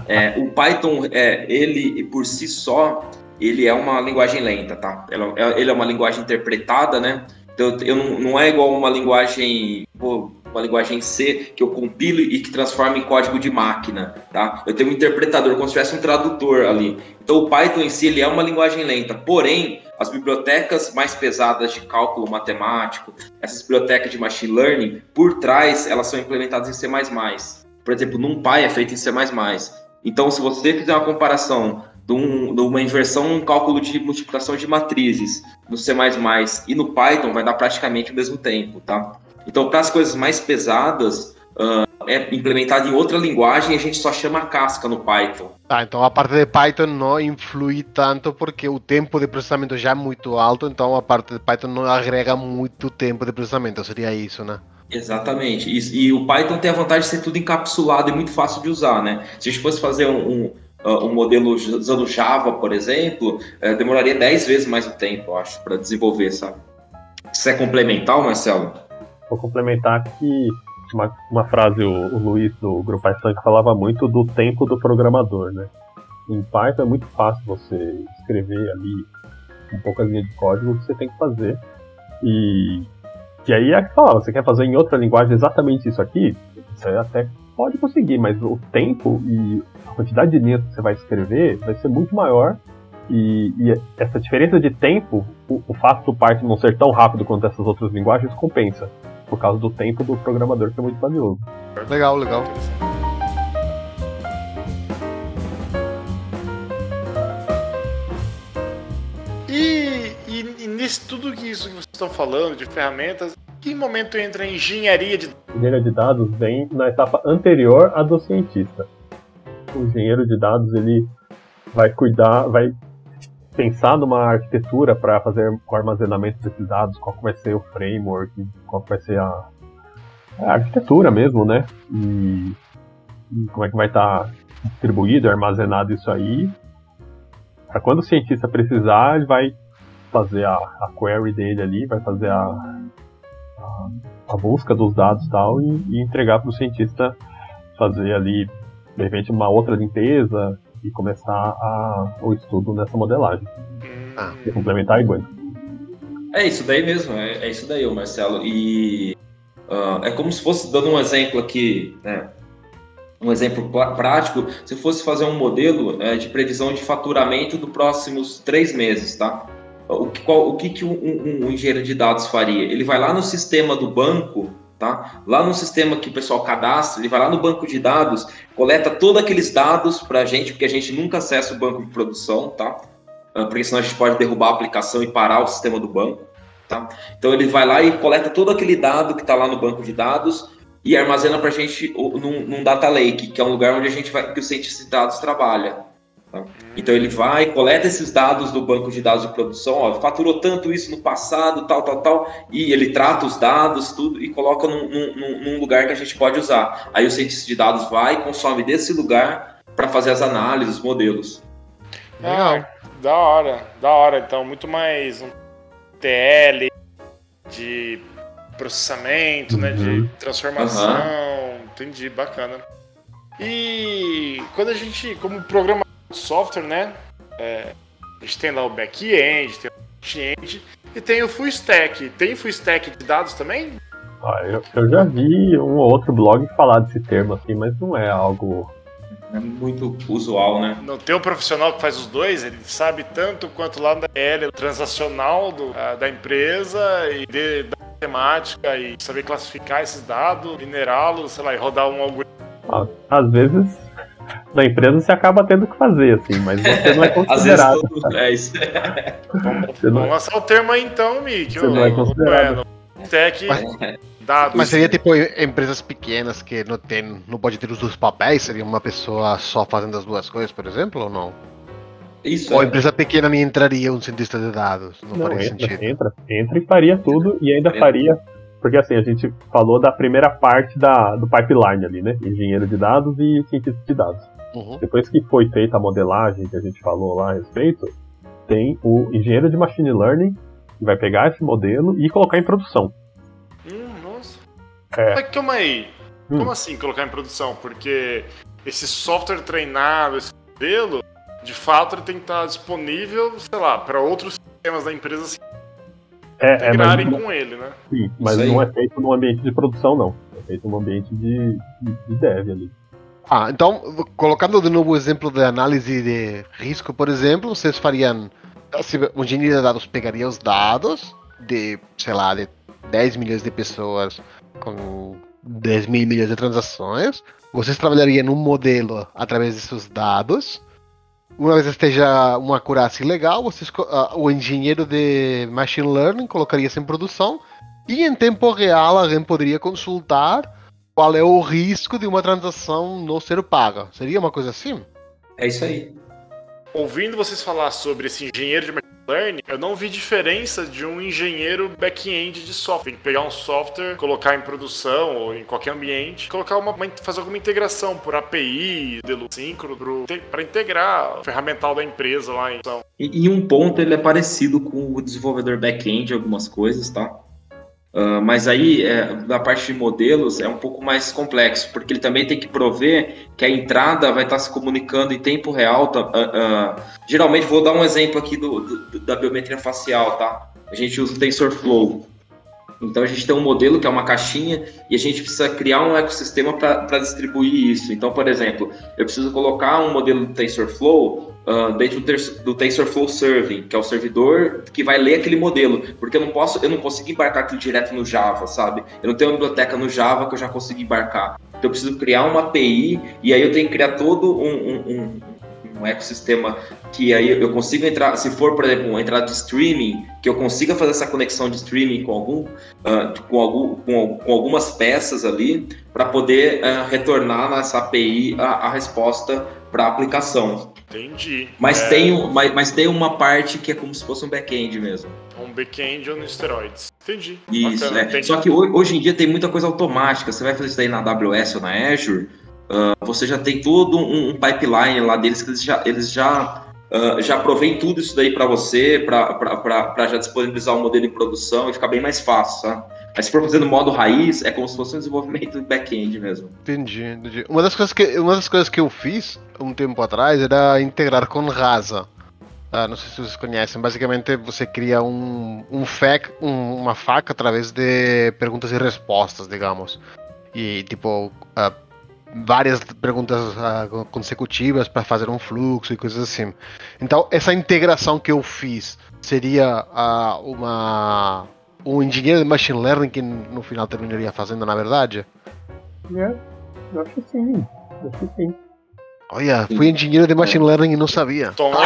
é, o Python, é, ele por si só, ele é uma linguagem lenta, tá? Ele é uma linguagem interpretada, né? Então, eu não, não é igual uma linguagem, uma linguagem C que eu compilo e que transforma em código de máquina, tá? Eu tenho um interpretador, como se tivesse um tradutor ali. Então o Python em si ele é uma linguagem lenta, porém as bibliotecas mais pesadas de cálculo matemático, essas bibliotecas de machine learning, por trás elas são implementadas em C++. Por exemplo, NumPy é feito em C++. Então, se você fizer uma comparação de, um, de uma inversão, um cálculo de multiplicação de matrizes no C++ e no Python vai dar praticamente o mesmo tempo, tá? Então, para as coisas mais pesadas, uh, é implementado em outra linguagem e a gente só chama casca no Python.
Tá, então a parte de Python não influi tanto porque o tempo de processamento já é muito alto, então a parte de Python não agrega muito tempo de processamento, seria isso, né?
Exatamente. E, e o Python tem a vantagem de ser tudo encapsulado e muito fácil de usar, né? Se a gente fosse fazer um, um uh, um modelo usando Java, por exemplo, uh, demoraria 10 vezes mais o tempo, eu acho, para desenvolver, sabe? Isso é complementar, Marcelo?
Vou complementar que uma, uma frase, o, o Luiz do Grupo Python falava muito do tempo do programador, né? Em Python é muito fácil você escrever ali um poucas linhas de código que você tem que fazer. E, e aí é que fala, você quer fazer em outra linguagem exatamente isso aqui? Você até pode conseguir, mas o tempo e a quantidade de linhas que você vai escrever vai ser muito maior E, e essa diferença de tempo, o, o fato do Python não ser tão rápido quanto essas outras linguagens compensa, por causa do tempo do programador que é muito valioso.
Legal, legal.
E, e, e nisso tudo que isso que vocês estão falando de ferramentas, que momento entra a engenharia de
Engenharia de dados vem na etapa anterior à do cientista. O engenheiro de dados ele vai cuidar, vai pensar numa arquitetura para fazer o armazenamento desses dados, qual vai ser o framework, qual vai ser a, a arquitetura mesmo, né? E, e, como é que vai estar tá distribuído, armazenado isso aí. Para quando o cientista precisar, ele vai fazer a, a query dele ali, vai fazer a, a, a busca dos dados tal, e, e entregar para o cientista fazer ali, de repente, uma outra limpeza, e começar a, o estudo nessa modelagem. Ah. E complementar igual.
É isso daí mesmo, é, é isso daí, Marcelo. E uh, é como se fosse, dando um exemplo aqui, né, um exemplo prático, se fosse fazer um modelo é, de previsão de faturamento dos próximos três meses, tá? O qual, o que, que um, um, um engenheiro de dados faria? Ele vai lá no sistema do banco Tá? Lá no sistema que o pessoal cadastra, ele vai lá no banco de dados, coleta todos aqueles dados para a gente, porque a gente nunca acessa o banco de produção, tá? Ah, porque senão a gente pode derrubar a aplicação e parar o sistema do banco. Tá? Então ele vai lá e coleta todo aquele dado que está lá no banco de dados e armazena para a gente num, num, data lake, que é um lugar onde a gente vai que o cientista de dados trabalha. Tá? Então ele vai, coleta esses dados do banco de dados de produção, ó, faturou tanto isso no passado, tal, tal, tal, e ele trata os dados, tudo, e coloca num, num, num lugar que a gente pode usar. Aí o cientista de dados vai e consome desse lugar para fazer as análises, os modelos.
Ah, da hora, da hora. Então, muito mais um TL de processamento, uhum. né, de uhum. transformação. Uhum. Entendi, bacana. E quando a gente, como programa software, né? É, a gente tem lá o back-end, tem o front-end e tem o full stack. Tem full stack de dados também?
Ah, eu, eu, já vi um ou outro blog falar desse termo assim, mas não é algo
é muito usual, né?
Não tem um profissional que faz os dois, ele sabe tanto quanto lá da L, transacional do, da empresa e de, da matemática e saber classificar esses dados, minerá-los, sei lá, e rodar um algoritmo.
Ah, às vezes na empresa você acaba tendo que fazer, assim, mas você [LAUGHS] não é considerado. Tudo, é isso.
vamos, não... vamos lançar o termo aí então, Mick.
Você não é considerado.
Tech,
dados. Mas seria tipo empresas pequenas que não, tem, não pode ter os dois papéis? Seria uma pessoa só fazendo as duas coisas, por exemplo, ou não? Isso. Ou é. empresa pequena nem entraria um cientista de dados? Não, não faria
entra,
sentido.
Entra, entra e faria tudo e ainda faria porque assim, a gente falou da primeira parte da, do pipeline ali, né? Engenheiro de dados e cientista de dados. Uhum. Depois que foi feita a modelagem que a gente falou lá a respeito, tem o engenheiro de machine learning que vai pegar esse modelo e colocar em produção.
Hum, nossa. É. Mas calma aí. Hum. Como assim colocar em produção? Porque esse software treinado, esse modelo, de fato ele tem que estar disponível, sei lá, para outros sistemas da empresa assim, é, integrarem é, mas, com ele, né?
Sim, mas não é feito no ambiente de produção, não. É feito no ambiente de, de, de dev ali.
Ah, então, colocando de novo o exemplo de análise de risco, por exemplo, vocês fariam. Assim, um engenheiro de dados pegaria os dados de, sei lá, de 10 milhões de pessoas com 10 mil milhões de transações. Vocês trabalhariam num modelo através desses dados. Uma vez esteja uma acurácia legal, vocês, uh, o engenheiro de machine learning colocaria isso em produção. E em tempo real, alguém poderia consultar qual é o risco de uma transação não ser paga. Seria uma coisa assim?
É isso aí.
Ouvindo vocês falar sobre esse engenheiro de machine learning, eu não vi diferença de um engenheiro back-end de software. Tem que pegar um software, colocar em produção ou em qualquer ambiente, colocar uma, fazer alguma integração por API, síncrono, para integrar o ferramental da empresa lá. Então.
E, em um ponto ele é parecido com o desenvolvedor back-end, algumas coisas, tá? Uh, mas aí, é, na parte de modelos, é um pouco mais complexo, porque ele também tem que prover que a entrada vai estar se comunicando em tempo real. Tá, uh, uh, geralmente, vou dar um exemplo aqui do, do, da biometria facial, tá? A gente usa o TensorFlow. Então a gente tem um modelo que é uma caixinha e a gente precisa criar um ecossistema para distribuir isso. Então, por exemplo, eu preciso colocar um modelo do TensorFlow uh, dentro do, TensorFlow Serving, que é o servidor que vai ler aquele modelo, porque eu não posso, eu não consigo embarcar aquilo direto no Java, sabe? Eu não tenho uma biblioteca no Java que eu já consigo embarcar. Então eu preciso criar uma API e aí eu tenho que criar todo um, um, um ecossistema que aí eu consigo entrar, se for, por exemplo, uma entrada de streaming, que eu consiga fazer essa conexão de streaming com, algum, uh, com, algum, com, com, algumas peças ali, para poder uh, retornar nessa API a, a resposta para a aplicação.
Entendi.
Mas, é... tem, mas, mas tem uma parte que é como se fosse um back-end mesmo.
Um back-end no steroids. Entendi.
Isso, Bacana, é. Entendi. Só que hoje em dia tem muita coisa automática. Você vai fazer isso aí na AWS ou na Azure, uh, você já tem todo um, um, pipeline lá deles que eles já, eles já, uh, já provém tudo isso daí para você, para já disponibilizar o um modelo em produção e ficar bem mais fácil, sabe? Mas se for fazer no modo raiz, é como se fosse um desenvolvimento back-end mesmo.
Entendi, entendi. Uma das, coisas que, uma das coisas que eu fiz um tempo atrás era integrar com Rasa. Ah, não sei se vocês conhecem. Basicamente, você cria um, um, fac, um uma faca através de perguntas e respostas, digamos. E, tipo, uh, várias perguntas uh, consecutivas para fazer um fluxo e coisas assim. Então, essa integração que eu fiz seria uh, uma um engenheiro de machine learning que no final terminaria fazendo, na verdade?
É, eu acho que sim. Eu acho que sim.
Olha, fui engenheiro de machine learning e não sabia.
Toma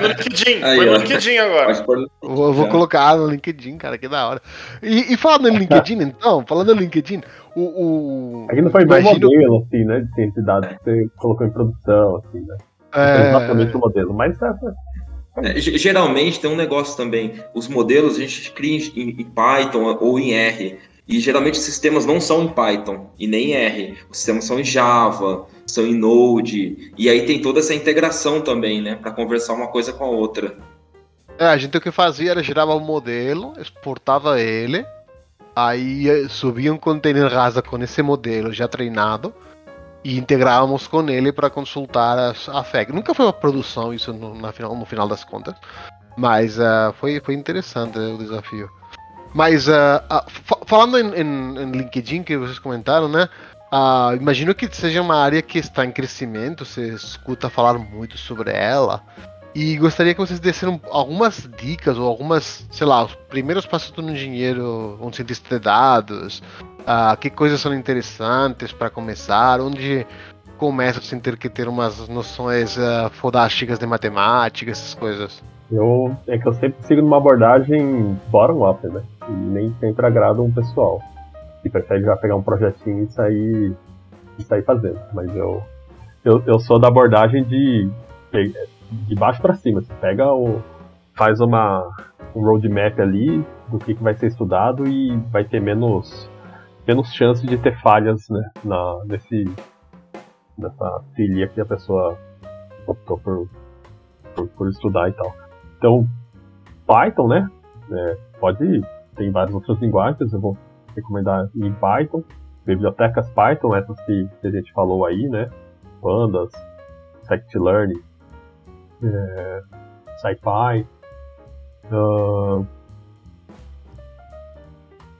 no LinkedIn, Aí, foi no LinkedIn agora.
Vou, vou colocar no LinkedIn, cara, que da hora. E, e falando no LinkedIn, [LAUGHS] então, falando no LinkedIn, o. o...
Aqui não foi bem imagino... modelo, assim, né? De ciência de dados que você colocou em produção, assim, né? É... Exatamente o modelo, mas é,
é, geralmente tem um negócio também. Os modelos a gente cria em, em, Python ou em R. E geralmente os sistemas não são em Python e nem em R. Os sistemas são em Java, são em Node. E aí tem toda essa integração também, né? Para conversar uma coisa com a outra.
É, a gente o que fazia era gerava um modelo, exportava ele, aí subia um container rasa com esse modelo já treinado e integrávamos com ele para consultar a, a FEG. Nunca foi uma produção isso no, na final, no final das contas, mas uh, foi, foi interessante o desafio. Mas uh, uh, falando em, em, em, LinkedIn que vocês comentaram, né? Imagino que seja uma área que está em crescimento, você escuta falar muito sobre ela. E gostaria que vocês dessem algumas dicas ou algumas, sei lá, os primeiros passos um engenheiro, um cientista de dados, uh, que coisas são interessantes para começar, onde começa sem ter que ter umas noções uh, fodásticas de matemática, essas coisas.
Eu, é que eu sempre sigo numa abordagem bottom-up, né? E nem sempre agrada um pessoal. Que prefere já pegar um projetinho e sair, e sair fazendo. Mas eu, eu, eu sou da abordagem de de baixo para cima. Você pega o. faz uma um roadmap ali do que, que vai ser estudado e vai ter menos menos chance de ter falhas né, na, nesse, nessa trilha que a pessoa optou por, por, por estudar e tal. Então, Python, né? É, pode. Tem várias outras linguagens, eu vou recomendar em Python. Bibliotecas Python, essas que, a gente falou aí, né? Pandas, Scikit-learn, é, sci-fi. Uh,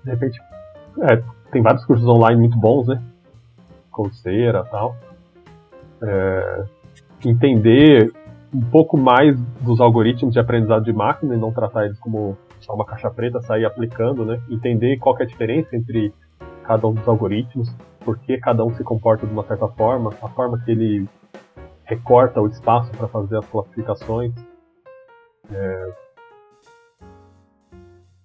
de repente, é, tem vários cursos online muito bons, né? Coursera tal. É, entender um pouco mais dos algoritmos de aprendizado de máquina e não tratar eles como só uma caixa preta, sair aplicando, né? Entender qual é a diferença entre cada um dos algoritmos, por que cada um se comporta de uma certa forma, a forma que ele recorta o espaço para fazer as classificações. É,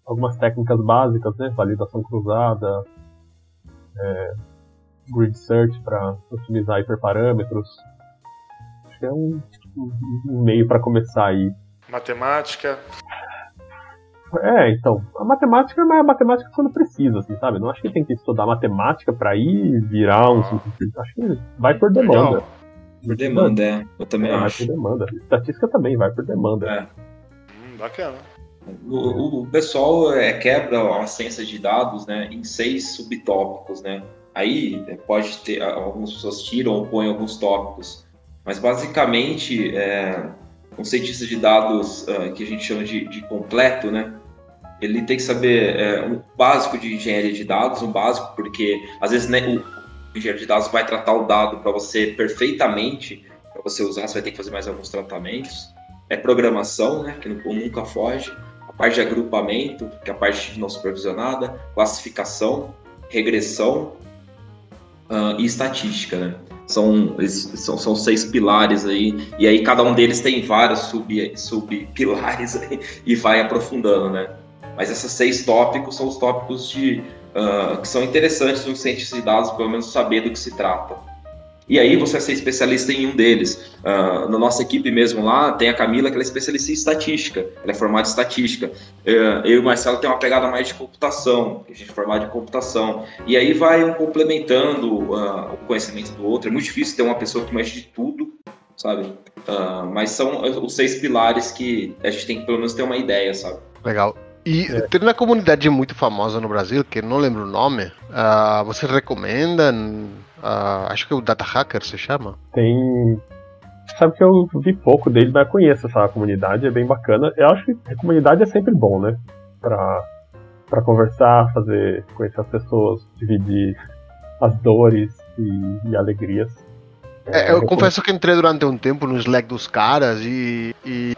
algumas técnicas básicas, né? Validação cruzada, é, grid search para otimizar hiperparâmetros. Acho que é um, um meio para começar aí.
Matemática.
É, então, a matemática é a matemática quando precisa, assim, sabe? Não acho que tem que estudar matemática para ir virar um. Ah. Acho que vai por demanda. Legal.
Por demanda, é. Eu também
é,
acho.
Vai por demanda. Estatística também vai por demanda.
É. Hum, bacana.
O, o, pessoal é, quebra a ciência de dados né, em seis subtópicos, né? Aí é, pode ter, algumas pessoas tiram ou põem alguns tópicos, mas basicamente é, um cientista de dados uh, que a gente chama de, de completo, né? ele tem que saber é, um básico de engenharia de dados, um básico, porque às vezes né, o engenheiro de dados vai tratar o dado para você perfeitamente, para você usar, você vai ter que fazer mais alguns tratamentos. É programação, né, que nunca foge. A parte de agrupamento, que é a parte não supervisionada. Classificação, regressão uh, e estatística, né? São, são, são seis pilares aí, e aí cada um deles tem vários sub, subpilares aí, e vai aprofundando, né? Mas esses seis tópicos são os tópicos de, uh, que são interessantes um cientista de dados, pelo menos saber do que se trata. E aí você ser especialista em um deles. Uh, na nossa equipe mesmo lá, tem a Camila, que ela é especialista em estatística. Ela é formada em estatística. Uh, eu e o Marcelo tem uma pegada mais de computação, a gente é formado em computação. E aí vai um complementando uh, o conhecimento do outro. É muito difícil ter uma pessoa que mexe de tudo, sabe? mas são os seis pilares que a gente tem que pelo menos ter uma ideia, sabe?
Legal. E é. tem uma comunidade muito famosa no Brasil, que não lembro o nome. Uh, vocês recomendam? Uh, acho que é o Data Hacker se chama.
Tem. Sabe que eu vi pouco dele, mas eu conheço essa comunidade, é bem bacana. Eu acho que a comunidade é sempre bom, né? Pra, pra conversar, fazer, conhecer as pessoas, dividir as dores e, e alegrias.
É, eu confesso que entrei durante um tempo no Slack dos caras e, e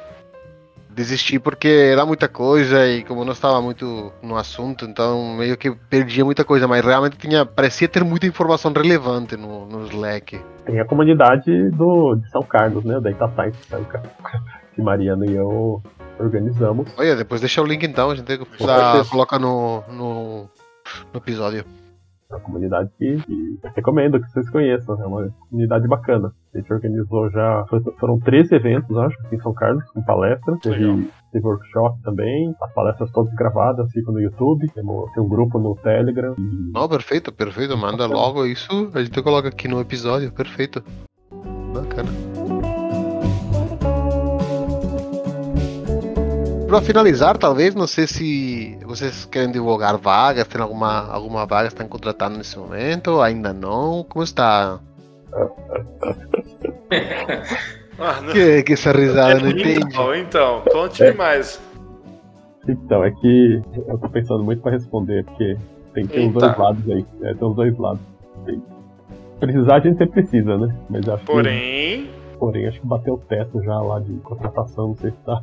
desisti porque era muita coisa e como não estava muito no assunto, então meio que perdia muita coisa, mas realmente tinha, parecia ter muita informação relevante no, no Slack.
Tem a comunidade do, de São Carlos, né, da Science, [LAUGHS] que Mariana e eu organizamos.
Olha, depois deixa o link então, a gente coloca no, no, no episódio
uma comunidade que, que recomendo que vocês conheçam, é uma comunidade bacana. A gente organizou já, foram 13 eventos, acho, aqui em São Carlos, com palestras, teve, teve workshop também, as palestras todas gravadas, ficam no YouTube, tem um grupo no Telegram.
E... Não, perfeito, perfeito, manda logo isso, a gente coloca aqui no episódio, perfeito. Bacana. Para finalizar, talvez, não sei se vocês querem divulgar vagas, tem alguma, alguma vaga que estão contratando nesse momento, ainda não? Como está? [LAUGHS] ah, que, que essa risada, não entendi.
Então, então conte é. mais.
Então, é que eu tô pensando muito para responder, porque tem, tem os dois lados aí. É, tem os dois lados. Tem. Precisar a gente sempre precisa, né?
Mas acho Porém.
Que porém acho que bateu o teto já lá de contratação, não sei se tá.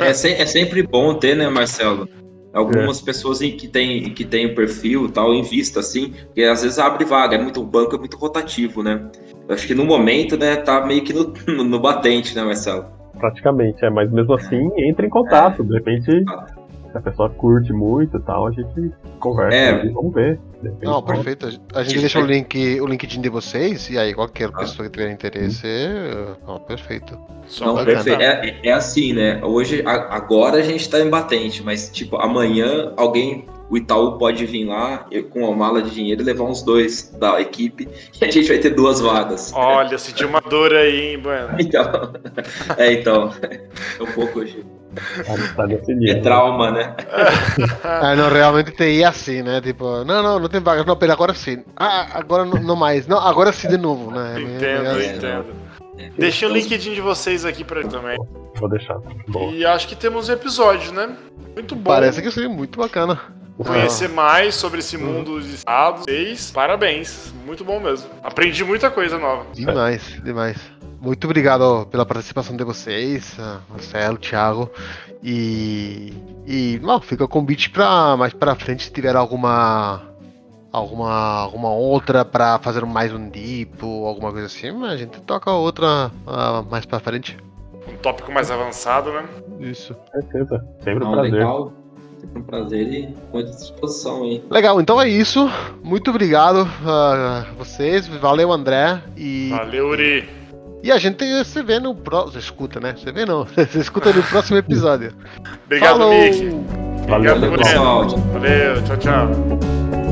É, é, se, é sempre bom ter, né, Marcelo? Algumas é. pessoas que têm que tem o perfil tal, em vista, assim, porque às vezes abre vaga, é muito, o banco é muito rotativo, né? Eu acho que no momento, né, tá meio que no, no, no batente, né, Marcelo?
Praticamente, é, mas mesmo assim, entra em contato, de repente se a pessoa curte muito e tal, a gente conversa é. e vamos ver.
Não, perfeito. A gente deixa o link, o LinkedIn de vocês e aí qualquer ah. pessoa que tiver interesse, não, perfeito.
Não, perfeito. É, é, assim, né? Hoje, agora a gente tá em batente, mas tipo, amanhã alguém o Itaú pode vir lá com uma mala de dinheiro e levar uns dois da equipe e a gente vai ter duas vagas.
Olha, senti uma dor aí, hein, Bueno?
Então, [LAUGHS] é, então, [LAUGHS] é um pouco hoje. Tá é trauma, né?
ah, não, realmente TI assim, né? Tipo, não, não, não tem vagas. Não, pera, agora sim. Ah, agora não, não mais. Não, agora sim de novo, né?
Entendo, é, é, entendo. É. Deixa o LinkedIn de vocês aqui pra também.
Vou deixar.
Boa. E acho que temos um episódio, né? Muito bom.
Parece que seria muito bacana.
Conhecer ah. mais sobre esse mundo dos estados. Parabéns. Muito bom mesmo. Aprendi muita coisa nova.
Demais, demais. Muito obrigado pela participação de vocês, Marcelo, Thiago. E, e não, fica o convite para mais para frente se tiver alguma alguma alguma outra para fazer mais um dipo, alguma coisa assim, a gente toca outra uh, mais para frente.
Um tópico mais avançado, né?
Isso.
Certeza. Sempre um prazer. Legal.
Sempre um prazer e muita disposição aí.
Legal, então é isso. Muito obrigado a vocês. Valeu, André. E...
Valeu, Uri.
E a gente se vê no próximo. Escuta, né? Você vê não. [LAUGHS] Você escuta no próximo episódio.
Obrigado, Falou. Mick.
Valeu,
Obrigado, pessoal. Valeu, tchau, tchau.